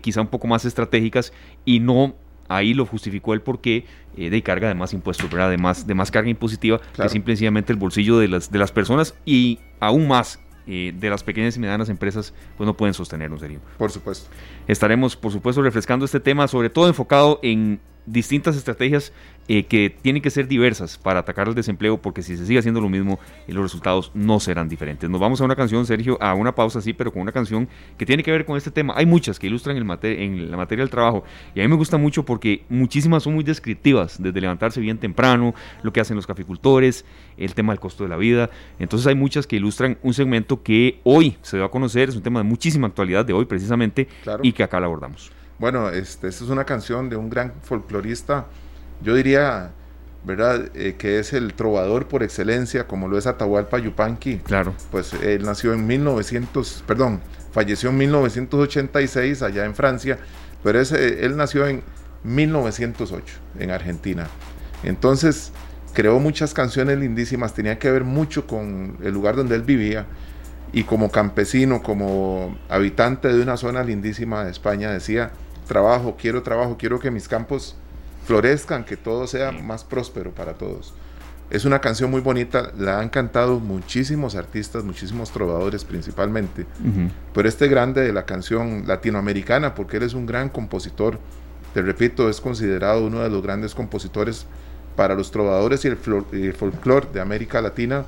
quizá un poco más estratégicas y no ahí lo justificó el porqué eh, de carga de más impuestos, ¿verdad? De más, de más carga impositiva que simplemente el bolsillo de las, de las personas y aún más eh, de las pequeñas y medianas empresas pues no pueden sostenerlo, serio. Por supuesto. Estaremos, por supuesto, refrescando este tema, sobre todo enfocado en distintas estrategias eh, que tienen que ser diversas para atacar el desempleo, porque si se sigue haciendo lo mismo, eh, los resultados no serán diferentes. Nos vamos a una canción, Sergio, a una pausa, sí, pero con una canción que tiene que ver con este tema. Hay muchas que ilustran el en la materia del trabajo, y a mí me gusta mucho porque muchísimas son muy descriptivas, desde levantarse bien temprano, lo que hacen los caficultores, el tema del costo de la vida. Entonces hay muchas que ilustran un segmento que hoy se va a conocer, es un tema de muchísima actualidad de hoy precisamente, y que acá lo abordamos. Bueno, este, esta es una canción de un gran folclorista, yo diría ¿verdad? Eh, que es el trovador por excelencia, como lo es Atahualpa Yupanqui. Claro. Pues él nació en 1900, perdón, falleció en 1986 allá en Francia, pero él nació en 1908 en Argentina. Entonces creó muchas canciones lindísimas, tenía que ver mucho con el lugar donde él vivía y como campesino, como habitante de una zona lindísima de España, decía, trabajo, quiero trabajo, quiero que mis campos florezcan, que todo sea más próspero para todos. Es una canción muy bonita, la han cantado muchísimos artistas, muchísimos trovadores principalmente, pero este grande de la canción latinoamericana, porque él es un gran compositor, te repito, es considerado uno de los grandes compositores para los trovadores y el, folclore de América Latina,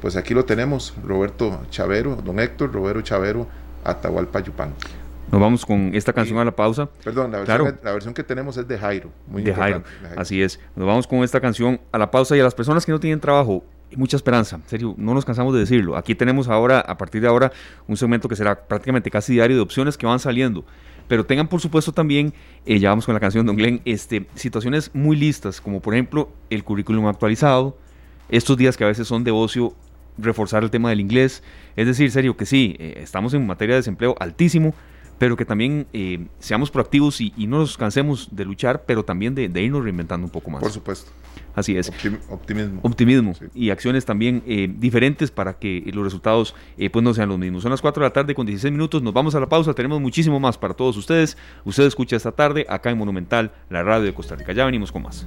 pues aquí lo tenemos, Roberto Chavero, don Héctor Roberto Chavero, Atahualpa Yupanqui. Nos vamos con esta canción a la pausa. Perdón, la versión, que, la versión, que, tenemos es de Jairo. Muy de, Jairo. Así es. Nos vamos con esta canción a la pausa y a las personas que no tienen trabajo, mucha esperanza. En serio, no nos cansamos de decirlo. Aquí tenemos ahora, a partir de ahora, un segmento que será prácticamente casi diario de opciones que van saliendo. Pero tengan por supuesto también, eh, ya vamos con la canción de Don Glenn, este, situaciones muy listas, como por ejemplo el currículum actualizado, estos días que a veces son de ocio, reforzar el tema del inglés. Es decir, serio, que sí, eh, estamos en materia de desempleo altísimo, pero que también eh, seamos proactivos y, no nos cansemos de luchar, pero también de, irnos reinventando un poco más. Por supuesto. Así es. optimismo. Optimismo y acciones también eh, diferentes para que los resultados eh, pues no sean los mismos. Son las 4 de la tarde con 16 minutos, nos vamos a la pausa, tenemos muchísimo más para todos ustedes. Usted escucha esta tarde acá en Monumental, la radio de Costa Rica. Ya venimos con más.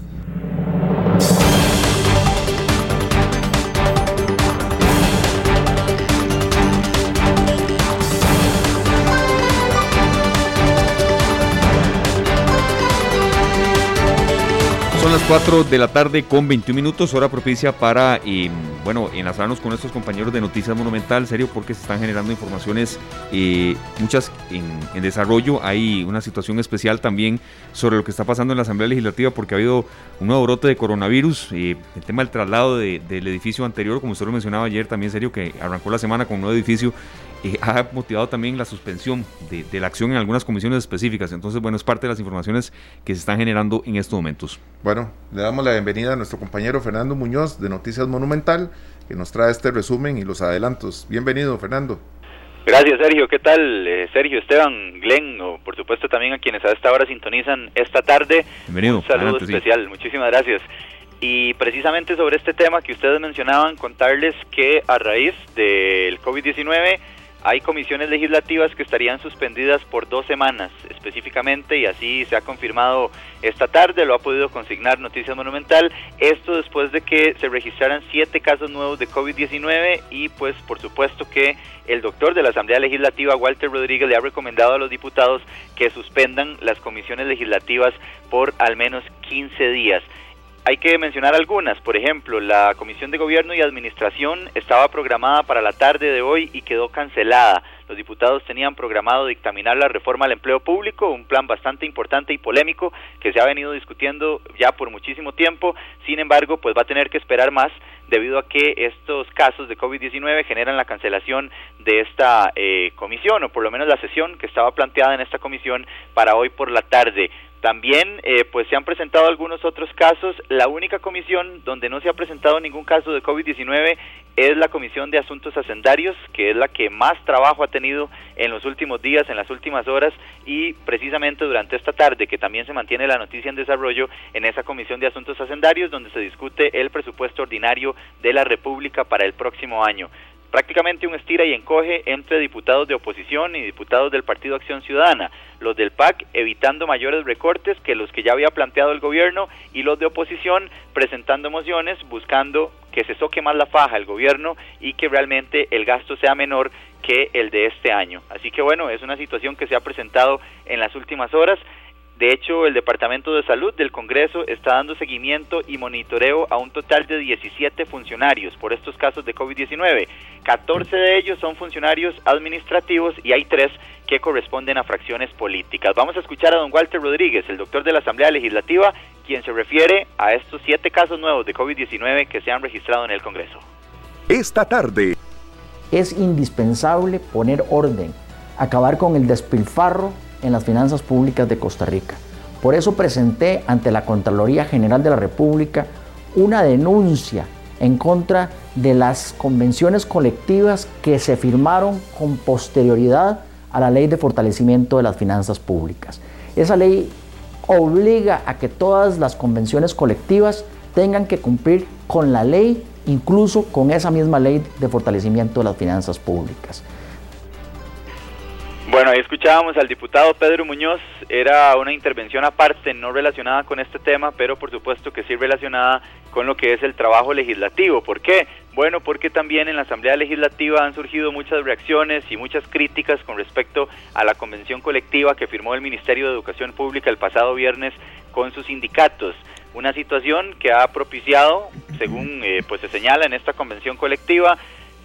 4 de la tarde con 21 minutos, hora propicia para, eh, bueno, enlazarnos con nuestros compañeros de Noticias Monumental, serio, porque se están generando informaciones, muchas en, desarrollo. Hay una situación especial también sobre lo que está pasando en la Asamblea Legislativa, porque ha habido un nuevo brote de coronavirus. El tema del traslado del edificio anterior, como usted lo mencionaba ayer, también serio, que arrancó la semana con un nuevo edificio ha motivado también la suspensión de, la acción en algunas comisiones específicas. Entonces, bueno, es parte de las informaciones que se están generando en estos momentos. Bueno, le damos la bienvenida a nuestro compañero Fernando Muñoz de Noticias Monumental, que nos trae este resumen y los adelantos. Bienvenido, Fernando. Gracias, Sergio. ¿Qué tal? Eh, Sergio, Esteban, Glenn, o por supuesto también a quienes a esta hora sintonizan esta tarde. Bienvenido. Un saludo especial. Muchísimas gracias. Y precisamente sobre este tema que ustedes mencionaban, contarles que a raíz del COVID-19 hay comisiones legislativas que estarían suspendidas por dos semanas específicamente y así se ha confirmado esta tarde, lo ha podido consignar Noticias Monumental, esto después de que se registraran siete casos nuevos de COVID-19 y pues por supuesto que el doctor de la Asamblea Legislativa, Walter Rodríguez, le ha recomendado a los diputados que suspendan las comisiones legislativas por al menos 15 días. Hay que mencionar algunas, por ejemplo, la Comisión de Gobierno y Administración estaba programada para la tarde de hoy y quedó cancelada. Los diputados tenían programado dictaminar la reforma al empleo público, un plan bastante importante y polémico que se ha venido discutiendo ya por muchísimo tiempo. Sin embargo, pues va a tener que esperar más debido a que estos casos de COVID-19 generan la cancelación de esta eh, comisión, o por lo menos la sesión que estaba planteada en esta comisión para hoy por la tarde. También eh, pues se han presentado algunos otros casos. La única comisión donde no se ha presentado ningún caso de COVID-19 es la Comisión de Asuntos Hacendarios, que es la que más trabajo ha tenido en los últimos días, en las últimas horas y precisamente durante esta tarde que también se mantiene la noticia en desarrollo en esa Comisión de Asuntos Hacendarios donde se discute el presupuesto ordinario de la República para el próximo año prácticamente un estira y encoge entre diputados de oposición y diputados del Partido Acción Ciudadana, los del PAC evitando mayores recortes que los que ya había planteado el gobierno y los de oposición presentando mociones buscando que se soque más la faja el gobierno y que realmente el gasto sea menor que el de este año. Así que bueno, es una situación que se ha presentado en las últimas horas. De hecho, el Departamento de Salud del Congreso está dando seguimiento y monitoreo a un total de 17 funcionarios por estos casos de COVID-19. 14 de ellos son funcionarios administrativos y hay tres que corresponden a fracciones políticas. Vamos a escuchar a don Walter Rodríguez, el doctor de la Asamblea Legislativa, quien se refiere a estos siete casos nuevos de COVID-19 que se han registrado en el Congreso. Esta tarde. Es indispensable poner orden, acabar con el despilfarro en las finanzas públicas de Costa Rica. Por eso presenté ante la Contraloría General de la República una denuncia en contra de las convenciones colectivas que se firmaron con posterioridad a la ley de fortalecimiento de las finanzas públicas. Esa ley obliga a que todas las convenciones colectivas tengan que cumplir con la ley, incluso con esa misma ley de fortalecimiento de las finanzas públicas. Bueno, ahí escuchábamos al diputado Pedro Muñoz, era una intervención aparte, no relacionada con este tema, pero por supuesto que sí relacionada con lo que es el trabajo legislativo. ¿Por qué? Bueno, porque también en la Asamblea Legislativa han surgido muchas reacciones y muchas críticas con respecto a la convención colectiva que firmó el Ministerio de Educación Pública el pasado viernes con sus sindicatos. Una situación que ha propiciado, según eh, pues se señala en esta convención colectiva,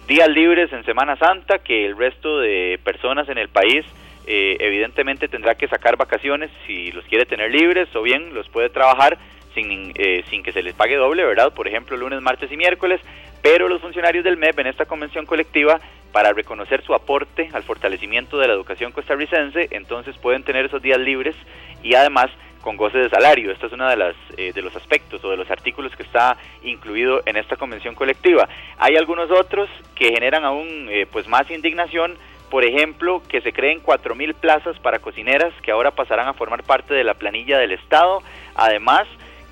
días libres en Semana Santa que el resto de personas en el país eh, evidentemente tendrá que sacar vacaciones si los quiere tener libres o bien los puede trabajar sin, eh, sin que se les pague doble, ¿verdad? Por ejemplo, lunes, martes y miércoles, pero los funcionarios del MEP en esta convención colectiva, para reconocer su aporte al fortalecimiento de la educación costarricense, entonces pueden tener esos días libres y además con goce de salario. Esto es uno de, las, eh, de los aspectos o de los artículos que está incluido en esta convención colectiva. Hay algunos otros que generan aún eh, pues más indignación, por ejemplo, que se creen 4.000 plazas para cocineras que ahora pasarán a formar parte de la planilla del Estado. Además,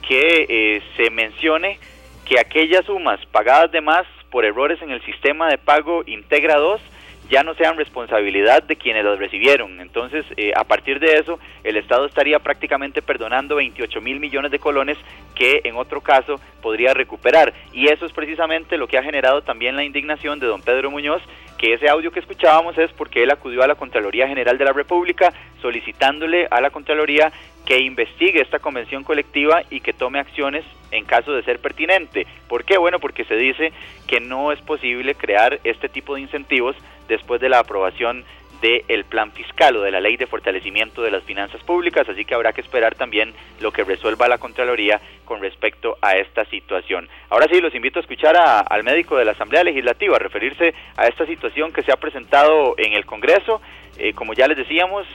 que eh, se mencione que aquellas sumas pagadas de más por errores en el sistema de pago Integra 2 ya no sean responsabilidad de quienes los recibieron. Entonces, eh, a partir de eso, el Estado estaría prácticamente perdonando 28 mil millones de colones que en otro caso podría recuperar. Y eso es precisamente lo que ha generado también la indignación de don Pedro Muñoz, que ese audio que escuchábamos es porque él acudió a la Contraloría General de la República solicitándole a la Contraloría que investigue esta convención colectiva y que tome acciones en caso de ser pertinente. ¿Por qué? Bueno, porque se dice que no es posible crear este tipo de incentivos después de la aprobación del plan fiscal o de la ley de fortalecimiento de las finanzas públicas, así que habrá que esperar también lo que resuelva la Contraloría con respecto a esta situación. Ahora sí, los invito a escuchar al médico de la Asamblea Legislativa, a referirse a esta situación que se ha presentado en el Congreso. Eh, como ya les decíamos,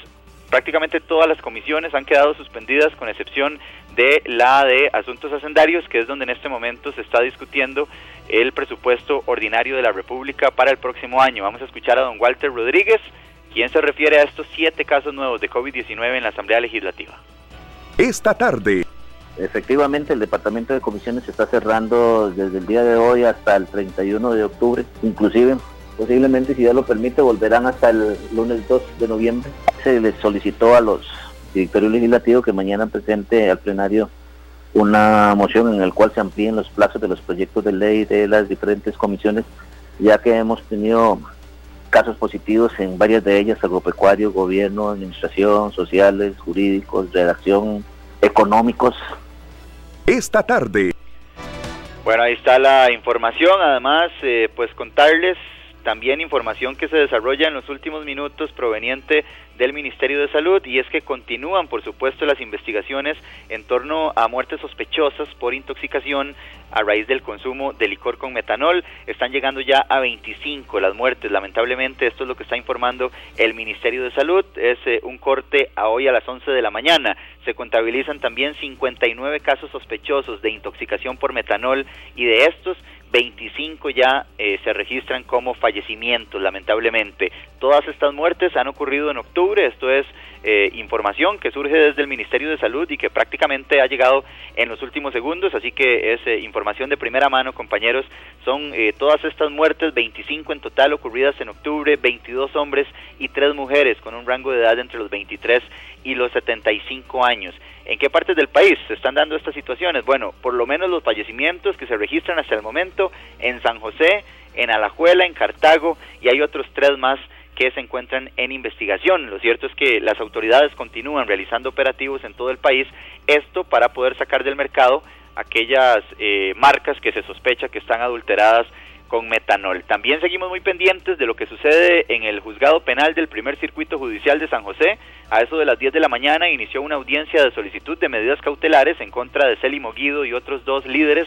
prácticamente todas las comisiones han quedado suspendidas con excepción de la de asuntos hacendarios, que es donde en este momento se está discutiendo el presupuesto ordinario de la República para el próximo año. Vamos a escuchar a don Walter Rodríguez, quien se refiere a estos siete casos nuevos de COVID-19 en la Asamblea Legislativa. Esta tarde. Efectivamente, el Departamento de Comisiones se está cerrando desde el día de hoy hasta el 31 de octubre, inclusive posiblemente, si ya lo permite, volverán hasta el lunes 2 de noviembre. Se les solicitó a los directorios legislativos que mañana presente al plenario una moción en la cual se amplíen los plazos de los proyectos de ley de las diferentes comisiones, ya que hemos tenido casos positivos en varias de ellas, agropecuario, gobierno, administración, sociales, jurídicos, redacción, económicos. Esta tarde. Bueno, ahí está la información. Además, eh, pues contarles también información que se desarrolla en los últimos minutos proveniente del Ministerio de Salud y es que continúan, por supuesto, las investigaciones en torno a muertes sospechosas por intoxicación a raíz del consumo de licor con metanol. Están llegando ya a 25 las muertes. Lamentablemente, esto es lo que está informando el Ministerio de Salud. Es eh, un corte a hoy a las 11 de la mañana. Se contabilizan también 59 casos sospechosos de intoxicación por metanol y de estos 25 ya eh, se registran como fallecimientos, lamentablemente. Todas estas muertes han ocurrido en octubre, esto es eh, información que surge desde el Ministerio de Salud y que prácticamente ha llegado en los últimos segundos, así que es eh, información de primera mano, compañeros. Son todas estas muertes, 25 en total ocurridas en octubre, 22 hombres y 3 mujeres con un rango de edad entre los 23 y los 75 años. ¿En qué partes del país se están dando estas situaciones? Bueno, por lo menos los fallecimientos que se registran hasta el momento en San José, en Alajuela, en Cartago y hay otros tres más que se encuentran en investigación. Lo cierto es que las autoridades continúan realizando operativos en todo el país, esto para poder sacar del mercado aquellas eh, marcas que se sospecha que están adulteradas con metanol. También seguimos muy pendientes de lo que sucede en el juzgado penal del primer circuito judicial de San José. A eso de las 10 de la mañana inició una audiencia de solicitud de medidas cautelares en contra de Célimo Guido y otros dos líderes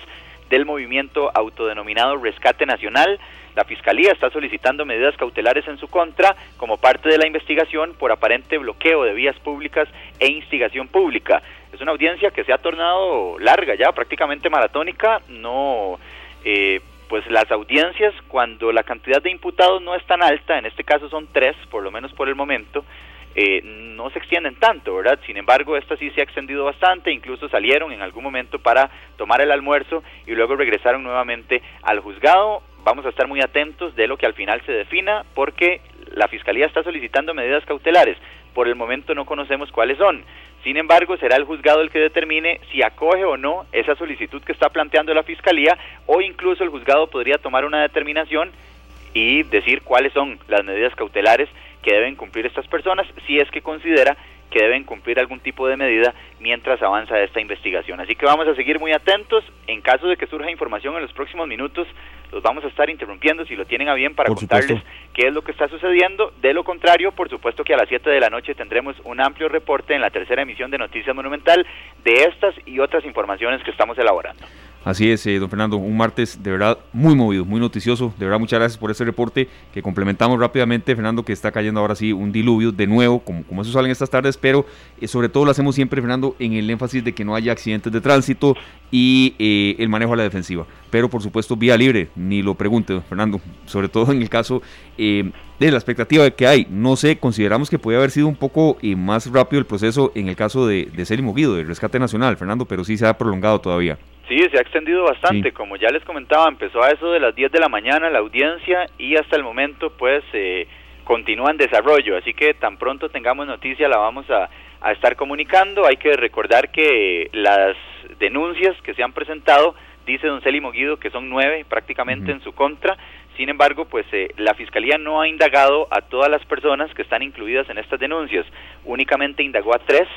del movimiento autodenominado Rescate Nacional. La Fiscalía está solicitando medidas cautelares en su contra como parte de la investigación por aparente bloqueo de vías públicas e instigación pública. es una audiencia que se ha tornado larga ya, prácticamente maratónica, no... Eh, pues las audiencias, cuando la cantidad de imputados no es tan alta, en este caso son tres, por lo menos por el momento, eh, no se extienden tanto, ¿verdad? Sin embargo, esta sí se ha extendido bastante, incluso salieron en algún momento para tomar el almuerzo y luego regresaron nuevamente al juzgado. Vamos a estar muy atentos de lo que al final se defina porque la Fiscalía está solicitando medidas cautelares. Por el momento no conocemos cuáles son. Sin embargo, será el juzgado el que determine si acoge o no esa solicitud que está planteando la Fiscalía o incluso el juzgado podría tomar una determinación y decir cuáles son las medidas cautelares que deben cumplir estas personas si es que considera que deben cumplir algún tipo de medida mientras avanza esta investigación. Así que vamos a seguir muy atentos. En caso de que surja información en los próximos minutos, los vamos a estar interrumpiendo si lo tienen a bien para contarles qué es lo que está sucediendo. De lo contrario, por supuesto que a las 7 de la noche tendremos un amplio reporte en la tercera emisión de Noticias Monumental de estas y otras informaciones que estamos elaborando. Así es, eh, don Fernando, un martes de verdad muy movido, muy noticioso. De verdad, muchas gracias por este reporte que complementamos rápidamente, Fernando, que está cayendo ahora sí un diluvio de nuevo, como, como eso salen estas tardes, pero eh, sobre todo lo hacemos siempre, Fernando, en el énfasis de que no haya accidentes de tránsito y eh, el manejo a la defensiva. Pero por supuesto, vía libre, ni lo pregunte, don Fernando, sobre todo en el caso de la expectativa que hay. No sé, consideramos que puede haber sido un poco más rápido el proceso en el caso de, de Célimo Guido, del rescate nacional, Fernando, pero sí se ha prolongado todavía. Sí, se ha extendido bastante. Como ya les comentaba, empezó a eso de las 10 de la mañana la audiencia y hasta el momento pues eh, continúa en desarrollo. Así que tan pronto tengamos noticia la vamos a, a estar comunicando. Hay que recordar que las denuncias que se han presentado, dice don Célimo Guido, que son nueve prácticamente en su contra. Sin embargo, pues eh, la Fiscalía no ha indagado a todas las personas que están incluidas en estas denuncias. Únicamente indagó a tres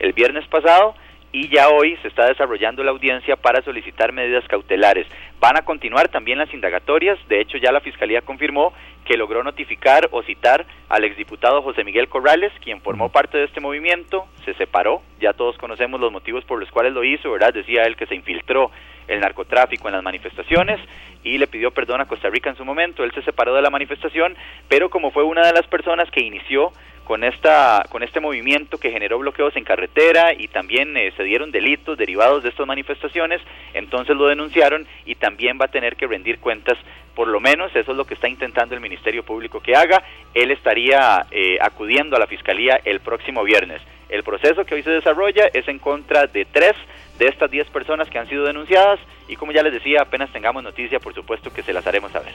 el viernes pasado y ya hoy se está desarrollando la audiencia para solicitar medidas cautelares. Van a continuar también las indagatorias, de hecho ya la Fiscalía confirmó que logró notificar o citar al exdiputado José Miguel Corrales, quien formó parte de este movimiento, se separó, ya todos conocemos los motivos por los cuales lo hizo, ¿verdad? Decía él que se infiltró el narcotráfico en las manifestaciones y le pidió perdón a Costa Rica en su momento, él se separó de la manifestación, pero como fue una de las personas que inició con esta con este movimiento que generó bloqueos en carretera y también eh, se dieron delitos derivados de estas manifestaciones, entonces lo denunciaron y también va a tener que rendir cuentas, por lo menos eso es lo que está intentando el Ministerio Público que haga, él estaría eh, acudiendo a la Fiscalía el próximo viernes. El proceso que hoy se desarrolla es en contra de tres de estas diez personas que han sido denunciadas y como ya les decía, apenas tengamos noticia, por supuesto que se las haremos saber.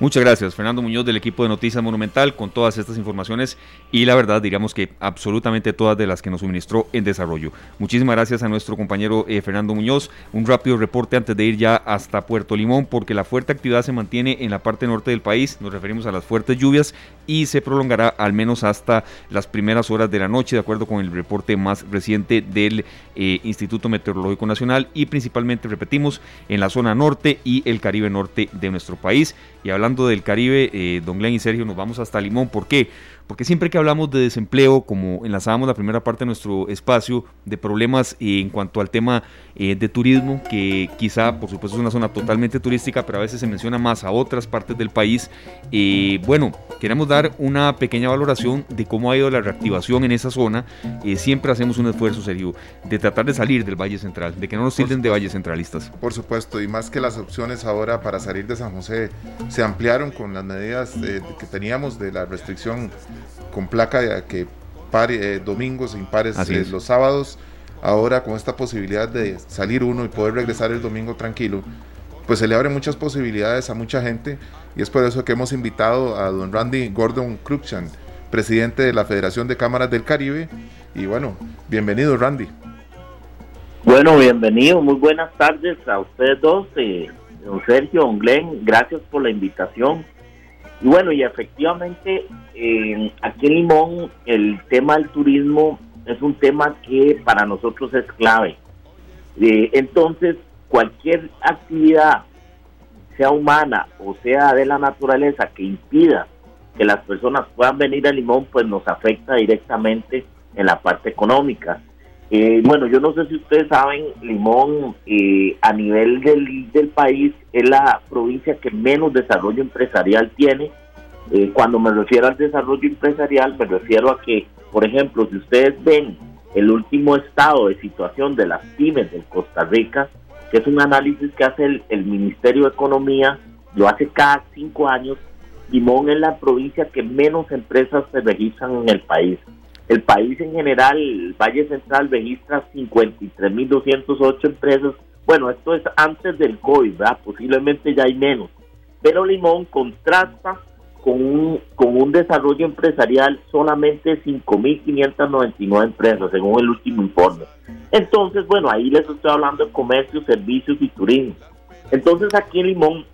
Muchas gracias, Fernando Muñoz del equipo de Noticias Monumental, con todas estas informaciones y la verdad, diríamos que absolutamente todas de las que nos suministró en desarrollo. Muchísimas gracias a nuestro compañero eh, Fernando Muñoz. Un rápido reporte antes de ir ya hasta Puerto Limón, porque la fuerte actividad se mantiene en la parte norte del país. Nos referimos a las fuertes lluvias y se prolongará al menos hasta las primeras horas de la noche, de acuerdo con el reporte más reciente del eh, Instituto Meteorológico Nacional y principalmente, repetimos, en la zona norte y el Caribe norte de nuestro país. Y hablando del Caribe, eh, don Glenn y Sergio, nos vamos hasta Limón. ¿Por qué? Porque siempre que hablamos de desempleo, como enlazábamos la primera parte de nuestro espacio, de problemas en cuanto al tema eh, de turismo, que quizá, por supuesto, es una zona totalmente turística, pero a veces se menciona más a otras partes del país. Eh, bueno, queremos dar una pequeña valoración de cómo ha ido la reactivación en esa zona. Eh, siempre hacemos un esfuerzo serio de tratar de salir del Valle Central, de que no nos tilden de Valles Centralistas. Por supuesto, y más que las opciones ahora para salir de San José se ampliaron con las medidas que teníamos de la restricción con placa que pare eh, domingos impares eh, los sábados. Ahora con esta posibilidad de salir uno y poder regresar el domingo tranquilo, pues se le abren muchas posibilidades a mucha gente y es por eso que hemos invitado a don Randy Gordon Cruikshank, presidente de la Federación de Cámaras del Caribe. Y bueno, bienvenido Randy. Bueno, bienvenido, muy buenas tardes a ustedes dos, eh, don Sergio, don Glenn, gracias por la invitación. Y bueno, y efectivamente, aquí en Limón el tema del turismo es un tema que para nosotros es clave. Eh, entonces, cualquier actividad, sea humana o sea de la naturaleza, que impida que las personas puedan venir a Limón, pues nos afecta directamente en la parte económica. Eh, bueno, yo no sé si ustedes saben, Limón eh, a nivel del, del país es la provincia que menos desarrollo empresarial tiene. Eh, cuando me refiero al desarrollo empresarial, me refiero a que, por ejemplo, si ustedes ven el último estado de situación de las pymes de Costa Rica, que es un análisis que hace el, el Ministerio de Economía, lo hace cada cinco años. Limón es la provincia que menos empresas se registran en el país. El país en general, Valle Central, registra 53.208 empresas. Bueno, esto es antes del COVID, ¿verdad? Posiblemente ya hay menos. Pero Limón contrasta con un, con un desarrollo empresarial solamente 5.599 empresas, según el último informe. Entonces, bueno, ahí les estoy hablando de comercio, servicios y turismo. Entonces, aquí en Limón,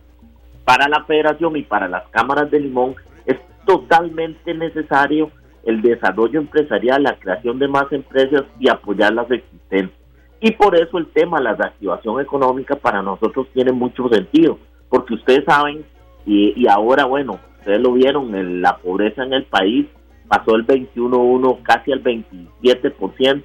para la federación y para las cámaras de Limón, es totalmente necesario el desarrollo empresarial, la creación de más empresas y apoyar las existentes. Y por eso el tema, la reactivación económica para nosotros tiene mucho sentido, porque ustedes saben, y, y ahora, bueno, ustedes lo vieron, en la pobreza en el país pasó el 21.1 casi al 27%,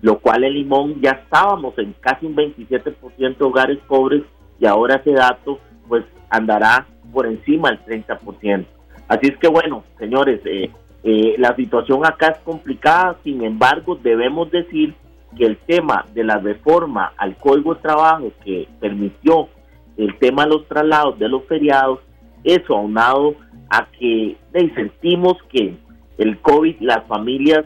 lo cual en Limón ya estábamos en casi un 27% de hogares pobres y ahora ese dato pues andará por encima del 30%. Así es que bueno, señores, eh, eh, la situación acá es complicada, sin embargo debemos decir que el tema de la reforma al Código de Trabajo que permitió el tema de los traslados de los feriados, eso aunado a que sentimos que el COVID, las familias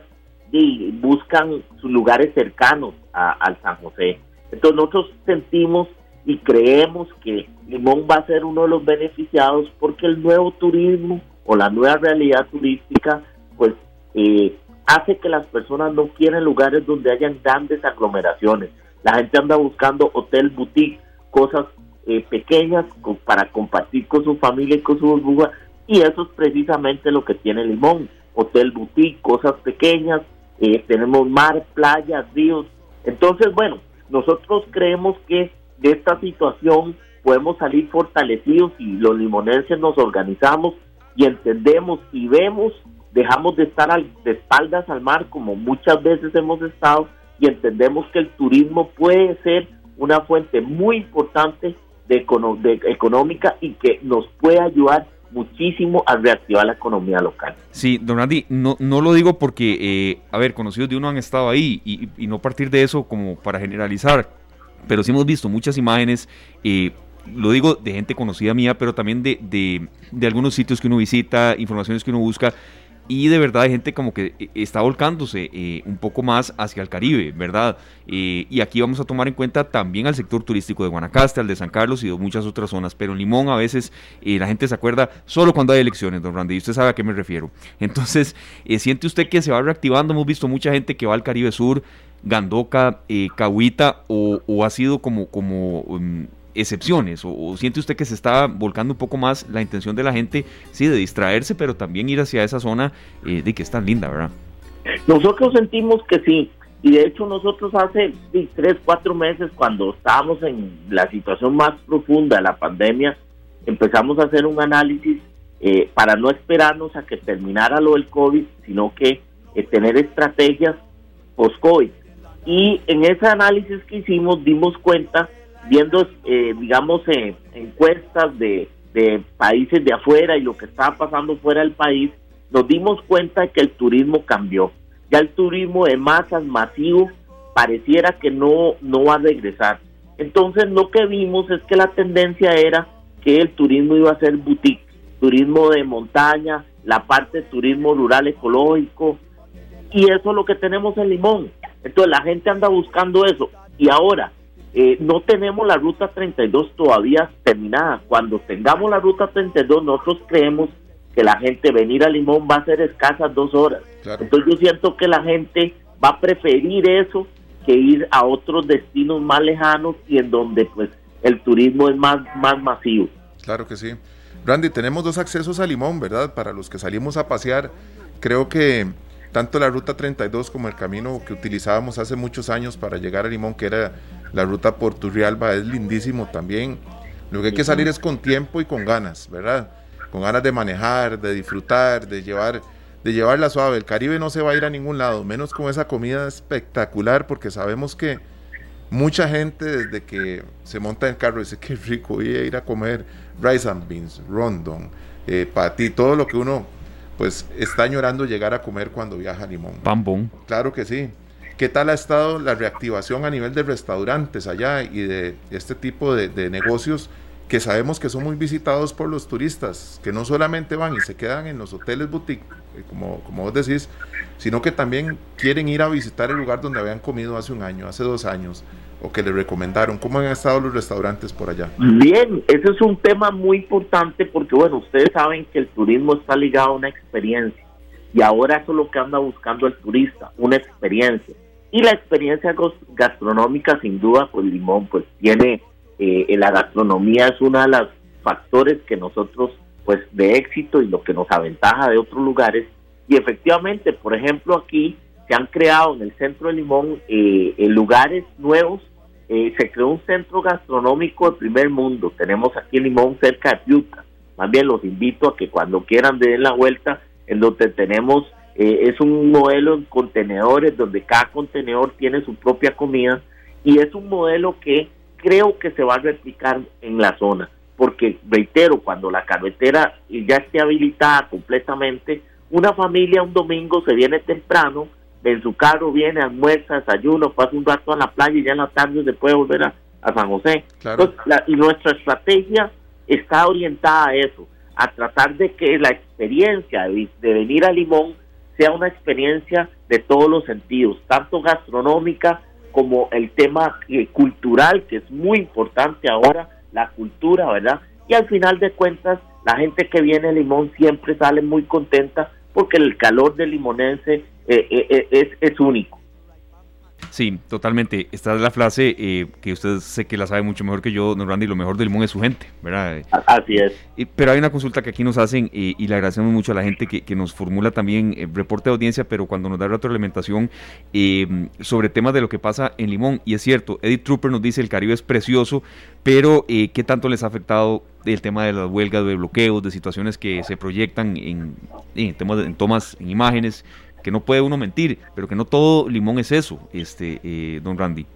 buscan sus lugares cercanos al San José. Entonces nosotros sentimos y creemos que Limón va a ser uno de los beneficiados porque el nuevo turismo o la nueva realidad turística pues eh, hace que las personas no quieran lugares donde hayan grandes aglomeraciones. La gente anda buscando hotel, boutique, cosas eh, pequeñas para compartir con su familia y con su burbuja y eso es precisamente lo que tiene Limón, hotel boutique, cosas pequeñas, eh, tenemos mar, playas, ríos. Entonces, bueno, nosotros creemos que de esta situación podemos salir fortalecidos y los limonenses nos organizamos y entendemos y vemos, dejamos de estar al, de espaldas al mar como muchas veces hemos estado y entendemos que el turismo puede ser una fuente muy importante de, de económica y que nos puede ayudar muchísimo a reactivar la economía local. Sí, don Andy, no, no lo digo porque, eh, a ver, conocidos de uno han estado ahí y, y, no partir de eso como para generalizar, pero sí hemos visto muchas imágenes, eh, lo digo de gente conocida mía, pero también de, de, algunos sitios que uno visita, informaciones que uno busca, y de verdad hay gente como que eh, está volcándose eh, un poco más hacia el Caribe, ¿verdad? Eh, y aquí vamos a tomar en cuenta también al sector turístico de Guanacaste, al de San Carlos y de muchas otras zonas, pero en Limón a veces la gente se acuerda solo cuando hay elecciones, don Randy, y usted sabe a qué me refiero. Entonces, ¿siente usted que se va reactivando? Hemos visto mucha gente que va al Caribe Sur, Gandoca, Cahuita, o, ha sido como... como um, excepciones o, siente usted que se está volcando un poco más la intención de la gente, sí, de distraerse, pero también ir hacia esa zona eh, de que es tan linda, ¿verdad? Nosotros sentimos que sí, y de hecho nosotros hace tres, cuatro meses, cuando estábamos en la situación más profunda de la pandemia, empezamos a hacer un análisis eh, para no esperarnos a que terminara lo del COVID, sino que eh, tener estrategias post-COVID. Y en ese análisis que hicimos dimos cuenta viendo, eh, digamos, eh, encuestas de, países de afuera y lo que estaba pasando fuera del país, nos dimos cuenta de que el turismo cambió. Ya el turismo de masas masivo pareciera que no, no va a regresar. Entonces lo que vimos es que la tendencia era que el turismo iba a ser boutique, turismo de montaña, la parte de turismo rural ecológico, y eso es lo que tenemos en Limón. Entonces la gente anda buscando eso. Y ahora, eh, no tenemos la ruta 32 todavía terminada. Cuando tengamos la ruta 32, nosotros creemos que la gente venir a Limón va a ser escasas dos horas. Entonces yo siento que la gente va a preferir eso que ir a otros destinos más lejanos y en donde pues el turismo es más, más masivo. Claro que sí. Randy, tenemos dos accesos a Limón, ¿verdad? Para los que salimos a pasear, creo que tanto la ruta 32 como el camino que utilizábamos hace muchos años para llegar a Limón, que era la ruta por Turrialba, es lindísimo también. Lo que hay que salir es con tiempo y con ganas, ¿verdad? Con ganas de manejar, de disfrutar, de llevar de llevarla suave. El Caribe no se va a ir a ningún lado, menos con esa comida espectacular, porque sabemos que mucha gente desde que se monta en el carro dice que rico, voy a ir a comer rice and beans, rondon, eh, ti todo lo que uno pues está añorando llegar a comer cuando viaja a Limón. Pambón. Claro que sí. ¿Qué tal ha estado la reactivación a nivel de restaurantes allá y de este tipo de, negocios que sabemos que son muy visitados por los turistas, que no solamente van y se quedan en los hoteles boutique, eh, como, como vos decís, sino que también quieren ir a visitar el lugar donde habían comido hace un año, hace dos años, o que les recomendaron? ¿Cómo han estado los restaurantes por allá? Bien, ese es un tema muy importante porque, bueno, ustedes saben que el turismo está ligado a una experiencia y ahora eso es lo que anda buscando el turista, una experiencia. Y la experiencia gastronómica, sin duda, pues Limón, pues tiene, eh, la gastronomía es uno de los factores que nosotros, pues de éxito y lo que nos aventaja de otros lugares. Y efectivamente, por ejemplo, aquí se han creado en el centro de Limón eh, lugares nuevos eh, se creó un centro gastronómico de primer mundo. Tenemos aquí en Limón cerca de Piuta. Más bien los invito a que cuando quieran den la vuelta, en donde tenemos, eh, es un modelo en contenedores, donde cada contenedor tiene su propia comida y es un modelo que creo que se va a replicar en la zona. Porque, reitero, cuando la carretera ya esté habilitada completamente, una familia un domingo se viene temprano, en su carro viene, almuerza, desayuno, pasa un rato a la playa y ya en la tarde se puede volver a, San José. y nuestra estrategia está orientada a eso, a tratar de que la experiencia de, venir a Limón sea una experiencia de todos los sentidos, tanto gastronómica como el tema eh, cultural, que es muy importante ahora, la cultura, ¿verdad? Y al final de cuentas, la gente que viene a Limón siempre sale muy contenta porque el calor del limonense eh, eh, es, es único. Sí, totalmente. Esta es la frase que usted sé que la sabe mucho mejor que yo, don Randy, lo mejor del mundo es su gente, ¿verdad? Así es. pero hay una consulta que aquí nos hacen y le agradecemos mucho a la gente que, nos formula también reporte de audiencia, pero cuando nos da retroalimentación sobre temas de lo que pasa en Limón. Y es cierto, Edith Trooper nos dice el Caribe es precioso, pero ¿qué tanto les ha afectado el tema de las huelgas, de bloqueos, de situaciones que se proyectan en, en temas en tomas, en imágenes? Que no puede uno mentir, pero que no todo limón es eso, este, eh, don Randy.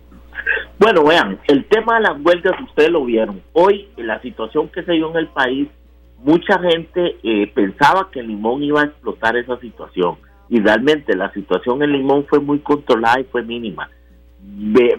Bueno, vean, el tema de las huelgas, ustedes lo vieron. Hoy, en la situación que se dio en el país, mucha gente eh, pensaba que Limón iba a explotar esa situación. Y realmente la situación en Limón fue muy controlada y fue mínima.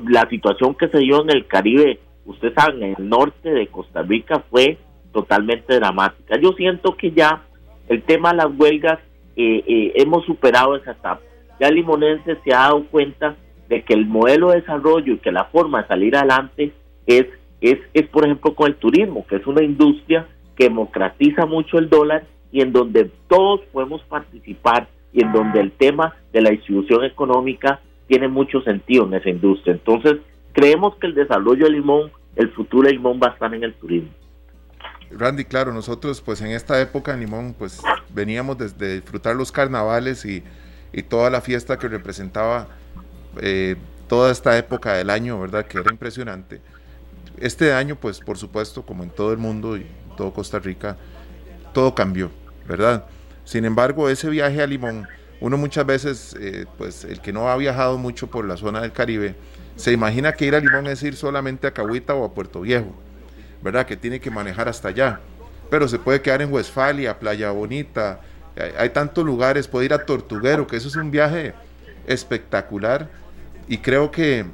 la situación que se dio en el Caribe, ustedes saben, en el norte de Costa Rica fue totalmente dramática. Yo siento que ya el tema de las huelgas eh, eh, hemos superado esa etapa. Ya Limonense se ha dado cuenta de que el modelo de desarrollo y que la forma de salir adelante es, es, es, por ejemplo, con el turismo, que es una industria que democratiza mucho el dólar y en donde todos podemos participar y en donde el tema de la distribución económica tiene mucho sentido en esa industria. Entonces, creemos que el desarrollo de Limón, el futuro de Limón va a estar en el turismo. Randy, claro, nosotros pues en esta época en Limón pues veníamos desde disfrutar los carnavales y, toda la fiesta que representaba eh, toda esta época del año, ¿verdad? Que era impresionante. Este año pues por supuesto como en todo el mundo y en todo Costa Rica, todo cambió, ¿verdad? Sin embargo, ese viaje a Limón, uno muchas veces, eh, pues el que no ha viajado mucho por la zona del Caribe, se imagina que ir a Limón es ir solamente a Cahuita o a Puerto Viejo ¿verdad? Que tiene que manejar hasta allá. Pero se puede quedar en Westfalia, Playa Bonita, hay, tantos lugares, puede ir a Tortuguero, que eso es un viaje espectacular y creo que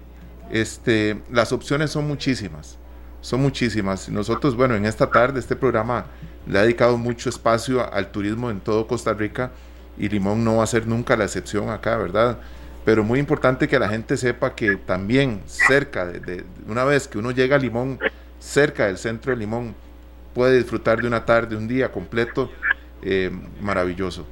este, las opciones son muchísimas, son muchísimas. Nosotros, bueno, en esta tarde este programa le ha dedicado mucho espacio al turismo en todo Costa Rica y Limón no va a ser nunca la excepción acá, ¿verdad? Pero muy importante que la gente sepa que también cerca de una vez que uno llega a Limón, cerca del centro de Limón, puede disfrutar de una tarde, un día completo eh, maravilloso.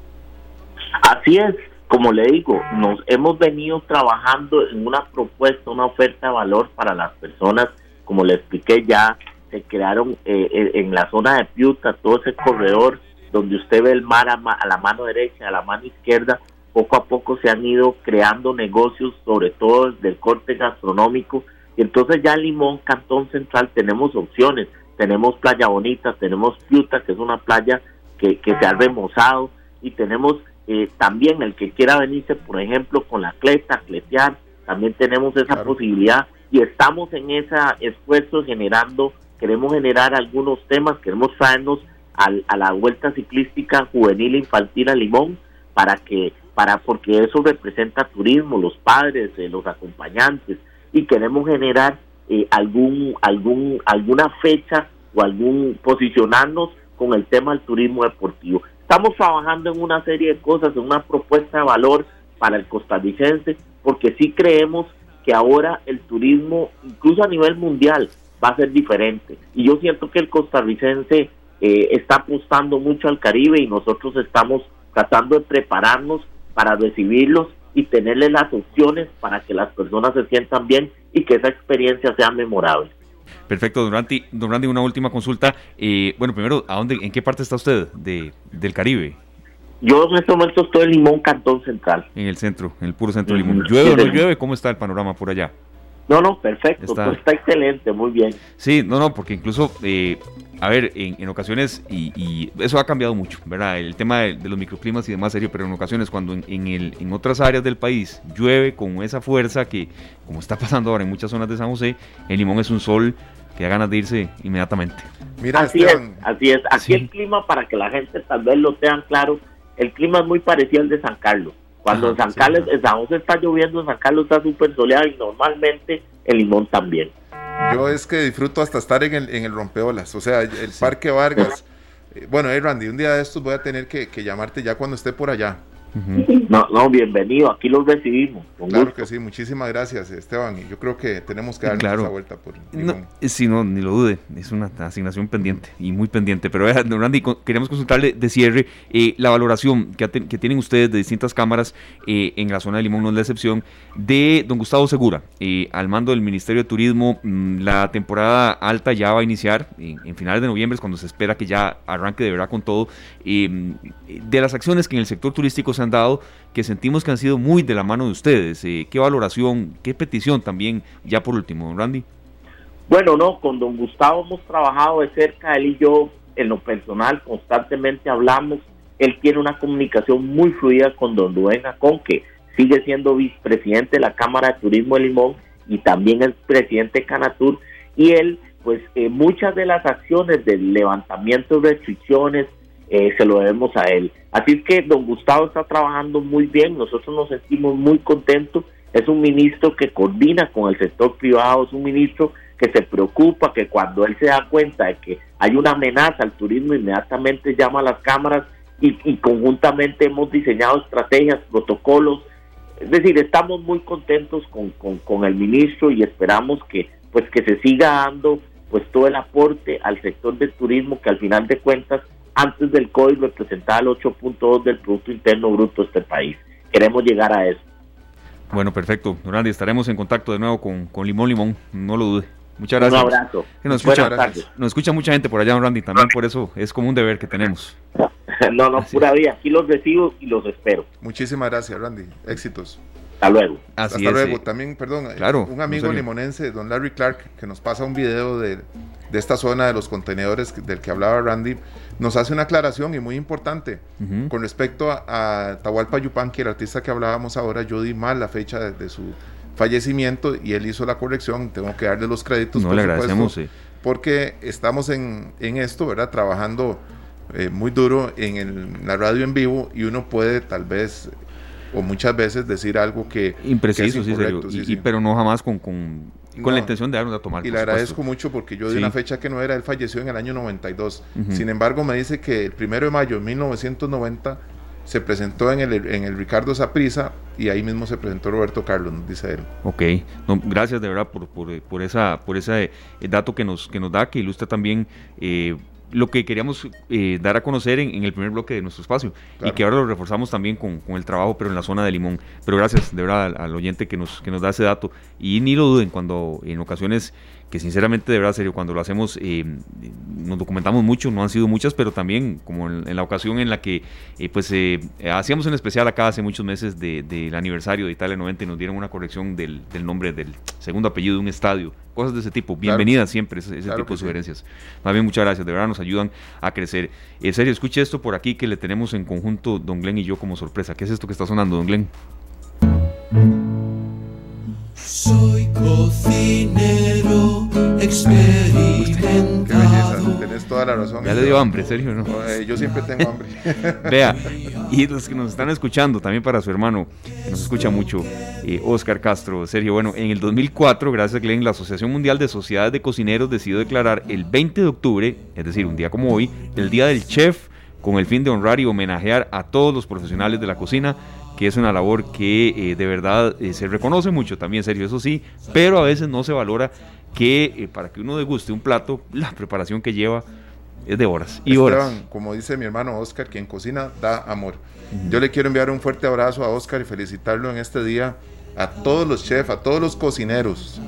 Así es, como le digo, nos hemos venido trabajando en una propuesta, una oferta de valor para las personas, como le expliqué ya, se crearon eh, eh, en la zona de Piuta todo ese corredor donde usted ve el mar a, a la mano derecha, a la mano izquierda, poco a poco se han ido creando negocios, sobre todo del corte gastronómico, y entonces ya Limón, Cantón Central, tenemos opciones. Tenemos Playa Bonita, tenemos Piuta, que es una playa que, se ha remozado, y tenemos eh, también el que quiera venirse, por ejemplo, con la cleta, cletear, también tenemos esa posibilidad. Y estamos en ese esfuerzo generando, queremos generar algunos temas, queremos traernos a la vuelta ciclística juvenil e infantil a Limón para que para porque eso representa turismo, los padres, eh, los acompañantes y queremos generar eh, algún algún alguna fecha o algún posicionarnos con el tema del turismo deportivo. Estamos trabajando en una serie de cosas, en una propuesta de valor para el costarricense, porque sí creemos que ahora el turismo, incluso a nivel mundial, va a ser diferente. Y yo siento que el costarricense eh, está apostando mucho al Caribe y nosotros estamos tratando de prepararnos para recibirlos y tenerle las opciones para que las personas se sientan bien y que esa experiencia sea memorable. Perfecto, don Randy, don Randy una última consulta. Eh, bueno, primero, ¿a dónde, ¿en qué parte está usted de, del Caribe? Yo en este momento estoy en Limón, Cantón Central. En el centro, en el puro centro de Limón. ¿Llueve o no llueve? ¿Cómo está el panorama por allá? No, no, perfecto, está, está excelente, muy bien. Sí, no, no, porque incluso, eh, a ver, en, ocasiones, y, eso ha cambiado mucho, ¿verdad? El tema de, los microclimas y demás serio, pero en ocasiones cuando en, el, en otras áreas del país llueve con esa fuerza que, como está pasando ahora en muchas zonas de San José, en Limón es un sol que da ganas de irse inmediatamente. Mira, así es, así es. Aquí el clima, para que la gente tal vez lo tengan claro, el clima es muy parecido al de San Carlos. Cuando en San Carlos, en San José está lloviendo, en San Carlos está súper soleado y normalmente en Limón también. Yo es que disfruto hasta estar en el, en el rompeolas, o sea, el Parque Vargas. Eh, bueno, hey Randy, un día de estos voy a tener que, que llamarte ya cuando esté por allá. No, no, bienvenido, aquí los recibimos. claro que sí, muchísimas gracias Esteban. Y yo creo que tenemos que darle esa vuelta por no, Sí, no, ni lo dude, es una asignación pendiente y muy pendiente. Pero eh, don Randy, queremos consultarle de cierre eh, la valoración que, que, tienen ustedes de distintas cámaras eh, en la zona de Limón, no es la excepción, de don Gustavo Segura, al mando del Ministerio de Turismo. Mm, la temporada alta ya va a iniciar en, finales de noviembre, es cuando se espera que ya arranque de verdad con todo. de las acciones que en el sector turístico se han dado que sentimos que han sido muy de la mano de ustedes. Eh, ¿Qué valoración, qué petición también, ya por último, don Randy? Bueno, no, con don Gustavo hemos trabajado de cerca, él y yo en lo personal constantemente hablamos. Él tiene una comunicación muy fluida con don Rubén Acon, que sigue siendo vicepresidente de la Cámara de Turismo de Limón y también el presidente de Canatur. Y él, pues eh, muchas de las acciones del levantamiento de restricciones, eh, se lo debemos a él. Así es que don Gustavo está trabajando muy bien, nosotros nos sentimos muy contentos, es un ministro que coordina con el sector privado, es un ministro que se preocupa, que cuando él se da cuenta de que hay una amenaza al turismo, inmediatamente llama a las cámaras y, conjuntamente hemos diseñado estrategias, protocolos, es decir, estamos muy contentos con, con, con el ministro y esperamos que pues que se siga dando pues todo el aporte al sector del turismo que al final de cuentas antes del COVID representaba el 8.2 del Producto Interno Bruto de este país. Queremos llegar a eso. Bueno, perfecto. Durandi, estaremos en contacto de nuevo con, con Limón Limón, no lo dude. Muchas gracias. Un abrazo. nos, escucha, nos escucha mucha gente por allá, don Randy, también por eso es como un deber que tenemos. *laughs* no, no, pura vida. Aquí los recibo y los espero. Muchísimas gracias, Randy. Éxitos. Hasta luego. Hasta luego. También, perdón, claro, un amigo limonense, don Larry Clark, que nos pasa un video de, de esta zona de los contenedores del que hablaba Randy, nos hace una aclaración y muy importante con respecto a, Tahualpa Yupanqui, el artista que hablábamos ahora, yo di mal la fecha de, su fallecimiento y él hizo la corrección, tengo que darle los créditos. No le agradecemos, Porque estamos en, esto, ¿verdad? Trabajando eh, muy duro en, la radio en vivo y uno puede tal vez o muchas veces decir algo que... Impreciso, sí, pero no jamás con con la intención de darnos a tomar. Y le agradezco mucho porque yo di una fecha que no era, él falleció en el año 92. Sin embargo, me dice que el primero de mayo de 1990 se presentó en el, en el Ricardo Saprisa y ahí mismo se presentó Roberto Carlos, nos dice él. Ok, gracias de verdad por, por, por, esa, por ese eh, dato que nos, que nos da, que ilustra también eh, lo que queríamos eh, dar a conocer en, el primer bloque de nuestro espacio y que ahora lo reforzamos también con, el trabajo, pero en la zona de Limón. Pero gracias de verdad al, oyente que nos, que nos da ese dato y ni lo duden cuando en ocasiones que sinceramente de verdad serio cuando lo hacemos eh, nos documentamos mucho, no han sido muchas, pero también como en, la ocasión en la que eh, pues hacíamos un especial acá hace muchos meses del aniversario de Italia 90 y nos dieron una corrección del, del nombre del segundo apellido de un estadio cosas de ese tipo. Bienvenidas siempre ese, tipo de sugerencias. Más bien, muchas gracias, de verdad nos ayudan a crecer. En serio, escuche esto por aquí que le tenemos en conjunto Don Glenn y yo como sorpresa. ¿Qué es esto que está sonando, Don Glenn? Soy cocinero experimentado Tenés toda la razón. Ya le dio hambre, Sergio, ¿no? Eh, yo siempre tengo hambre. *laughs* Vea, y los que nos están escuchando, también para su hermano, que nos escucha mucho, eh, Oscar Castro, Sergio, bueno, en el 2004, gracias a Glenn, la Asociación Mundial de Sociedades de Cocineros decidió declarar el 20 de octubre, es decir, un día como hoy, el Día del Chef, con el fin de honrar y homenajear a todos los profesionales de la cocina que es una labor que eh, de verdad eh, se reconoce mucho también, serio, eso sí, pero a veces no se valora que eh, para que uno deguste un plato, *laughs* la preparación que lleva es de horas y horas. Como dice mi hermano Oscar, quien cocina da amor. Yo le quiero enviar un fuerte abrazo a Oscar y felicitarlo en este día a todos los chefs, a todos los cocineros,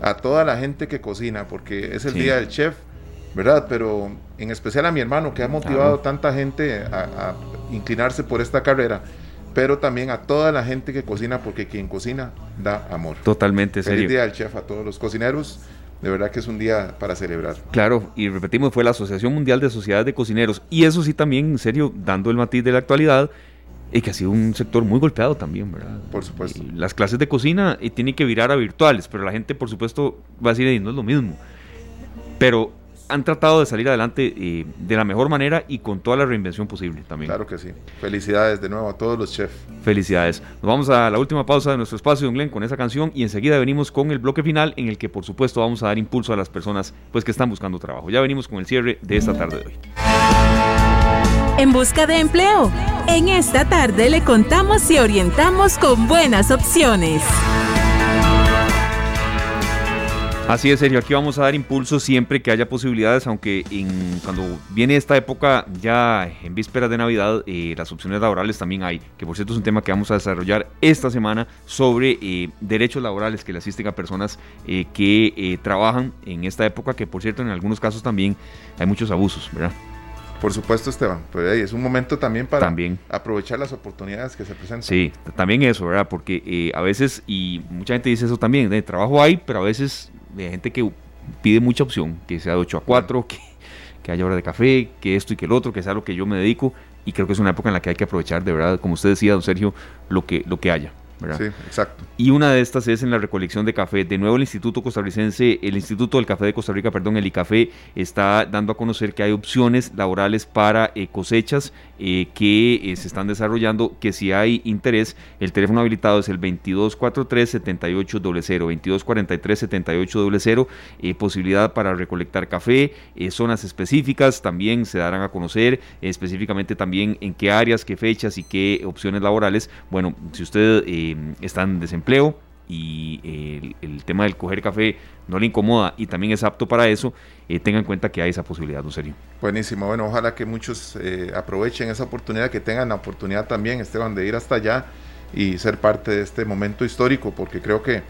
a toda la gente que cocina, porque es el día del chef, ¿verdad? Pero en especial a mi hermano que ha motivado tanta gente a, a inclinarse por esta carrera pero también a toda la gente que cocina, porque quien cocina da amor. Totalmente, Feliz serio. día al chef, a todos los cocineros. De verdad que es un día para celebrar. Claro, y repetimos, fue la Asociación Mundial de Sociedades de Cocineros. Y eso sí también, en serio, dando el matiz de la actualidad, y que ha sido un sector muy golpeado también, ¿verdad? Por supuesto. las clases de cocina y tienen que virar a virtuales, pero la gente, por supuesto, va a decir, no es lo mismo. Pero han tratado de salir adelante eh, de la mejor manera y con toda la reinvención posible también. Claro que sí. Felicidades de nuevo a todos los chefs. Felicidades. Nos vamos a la última pausa de nuestro espacio, Don Glenn, con esa canción y enseguida venimos con el bloque final en el que por supuesto vamos a dar impulso a las personas pues que están buscando trabajo. Ya venimos con el cierre de esta tarde de hoy. En busca de empleo. En esta tarde le contamos y orientamos con buenas opciones. Así es, Sergio. Aquí vamos a dar impulso siempre que haya posibilidades, aunque en, cuando viene esta época, ya en vísperas de Navidad, eh, las opciones laborales también hay, que por cierto es un tema que vamos a desarrollar esta semana sobre eh, derechos laborales que le asisten a personas eh, que trabajan en esta época, que por cierto en algunos casos también hay muchos abusos, ¿verdad? Por supuesto, Esteban. Pues es un momento también para aprovechar las oportunidades que se presentan. Sí, también eso, ¿verdad? Porque a veces, y mucha gente dice eso también, de trabajo hay, pero a veces de gente que pide mucha opción, que sea de 8 a 4, que, que haya hora de café, que esto y que el otro, que sea lo que yo me dedico. Y creo que es una época en la que hay que aprovechar, de verdad, como usted decía, don Sergio, lo que, lo que haya. Sí, exacto. Y una de estas es en la recolección de café. De nuevo el Instituto Costarricense, el Instituto del Café de Costa Rica, perdón, el ICAFE, está dando a conocer que hay opciones laborales para eh, cosechas eh, que eh, se están desarrollando, que si hay interés, el teléfono habilitado es el 2243-7800, 2243-7800, posibilidad para recolectar café, zonas específicas también se darán a conocer, específicamente también en qué áreas, qué fechas y qué opciones laborales. Bueno, si usted está en desempleo y el, tema del coger café no le incomoda y también es apto para eso, eh, tenga en cuenta que hay esa posibilidad, ¿no serio? Buenísimo, bueno, ojalá que muchos eh, aprovechen esa oportunidad, que tengan la oportunidad también, Esteban, de ir hasta allá y ser parte de este momento histórico, porque creo que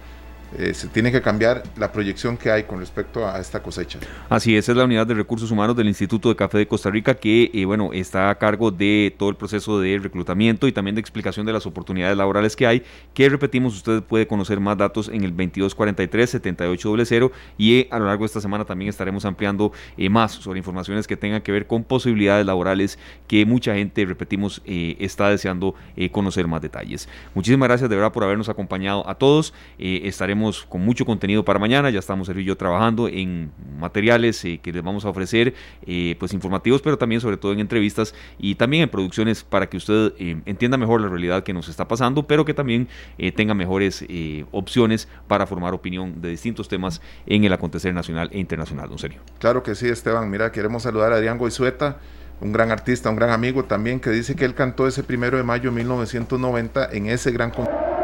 eh, se tiene que cambiar la proyección que hay con respecto a esta cosecha. Así es, es la unidad de recursos humanos del Instituto de Café de Costa Rica que, eh, bueno, está a cargo de todo el proceso de reclutamiento y también de explicación de las oportunidades laborales que hay, que repetimos, usted puede conocer más datos en el 2243-7800 y eh, a lo largo de esta semana también estaremos ampliando más sobre informaciones que tengan que ver con posibilidades laborales que mucha gente, repetimos, está deseando conocer más detalles. Muchísimas gracias de verdad por habernos acompañado a todos. estaremos con mucho contenido para mañana, ya estamos Sergio y yo trabajando en materiales eh, que les vamos a ofrecer, eh, pues informativos, pero también sobre todo en entrevistas y también en producciones para que usted eh, entienda mejor la realidad que nos está pasando, pero que también tenga mejores opciones para formar opinión de distintos temas en el acontecer nacional e internacional, don Sergio. Claro que sí, Esteban. Mira, queremos saludar a Adrián Goizueta un gran artista, un gran amigo también, que dice que él cantó ese primero de mayo de 1990 en ese gran concierto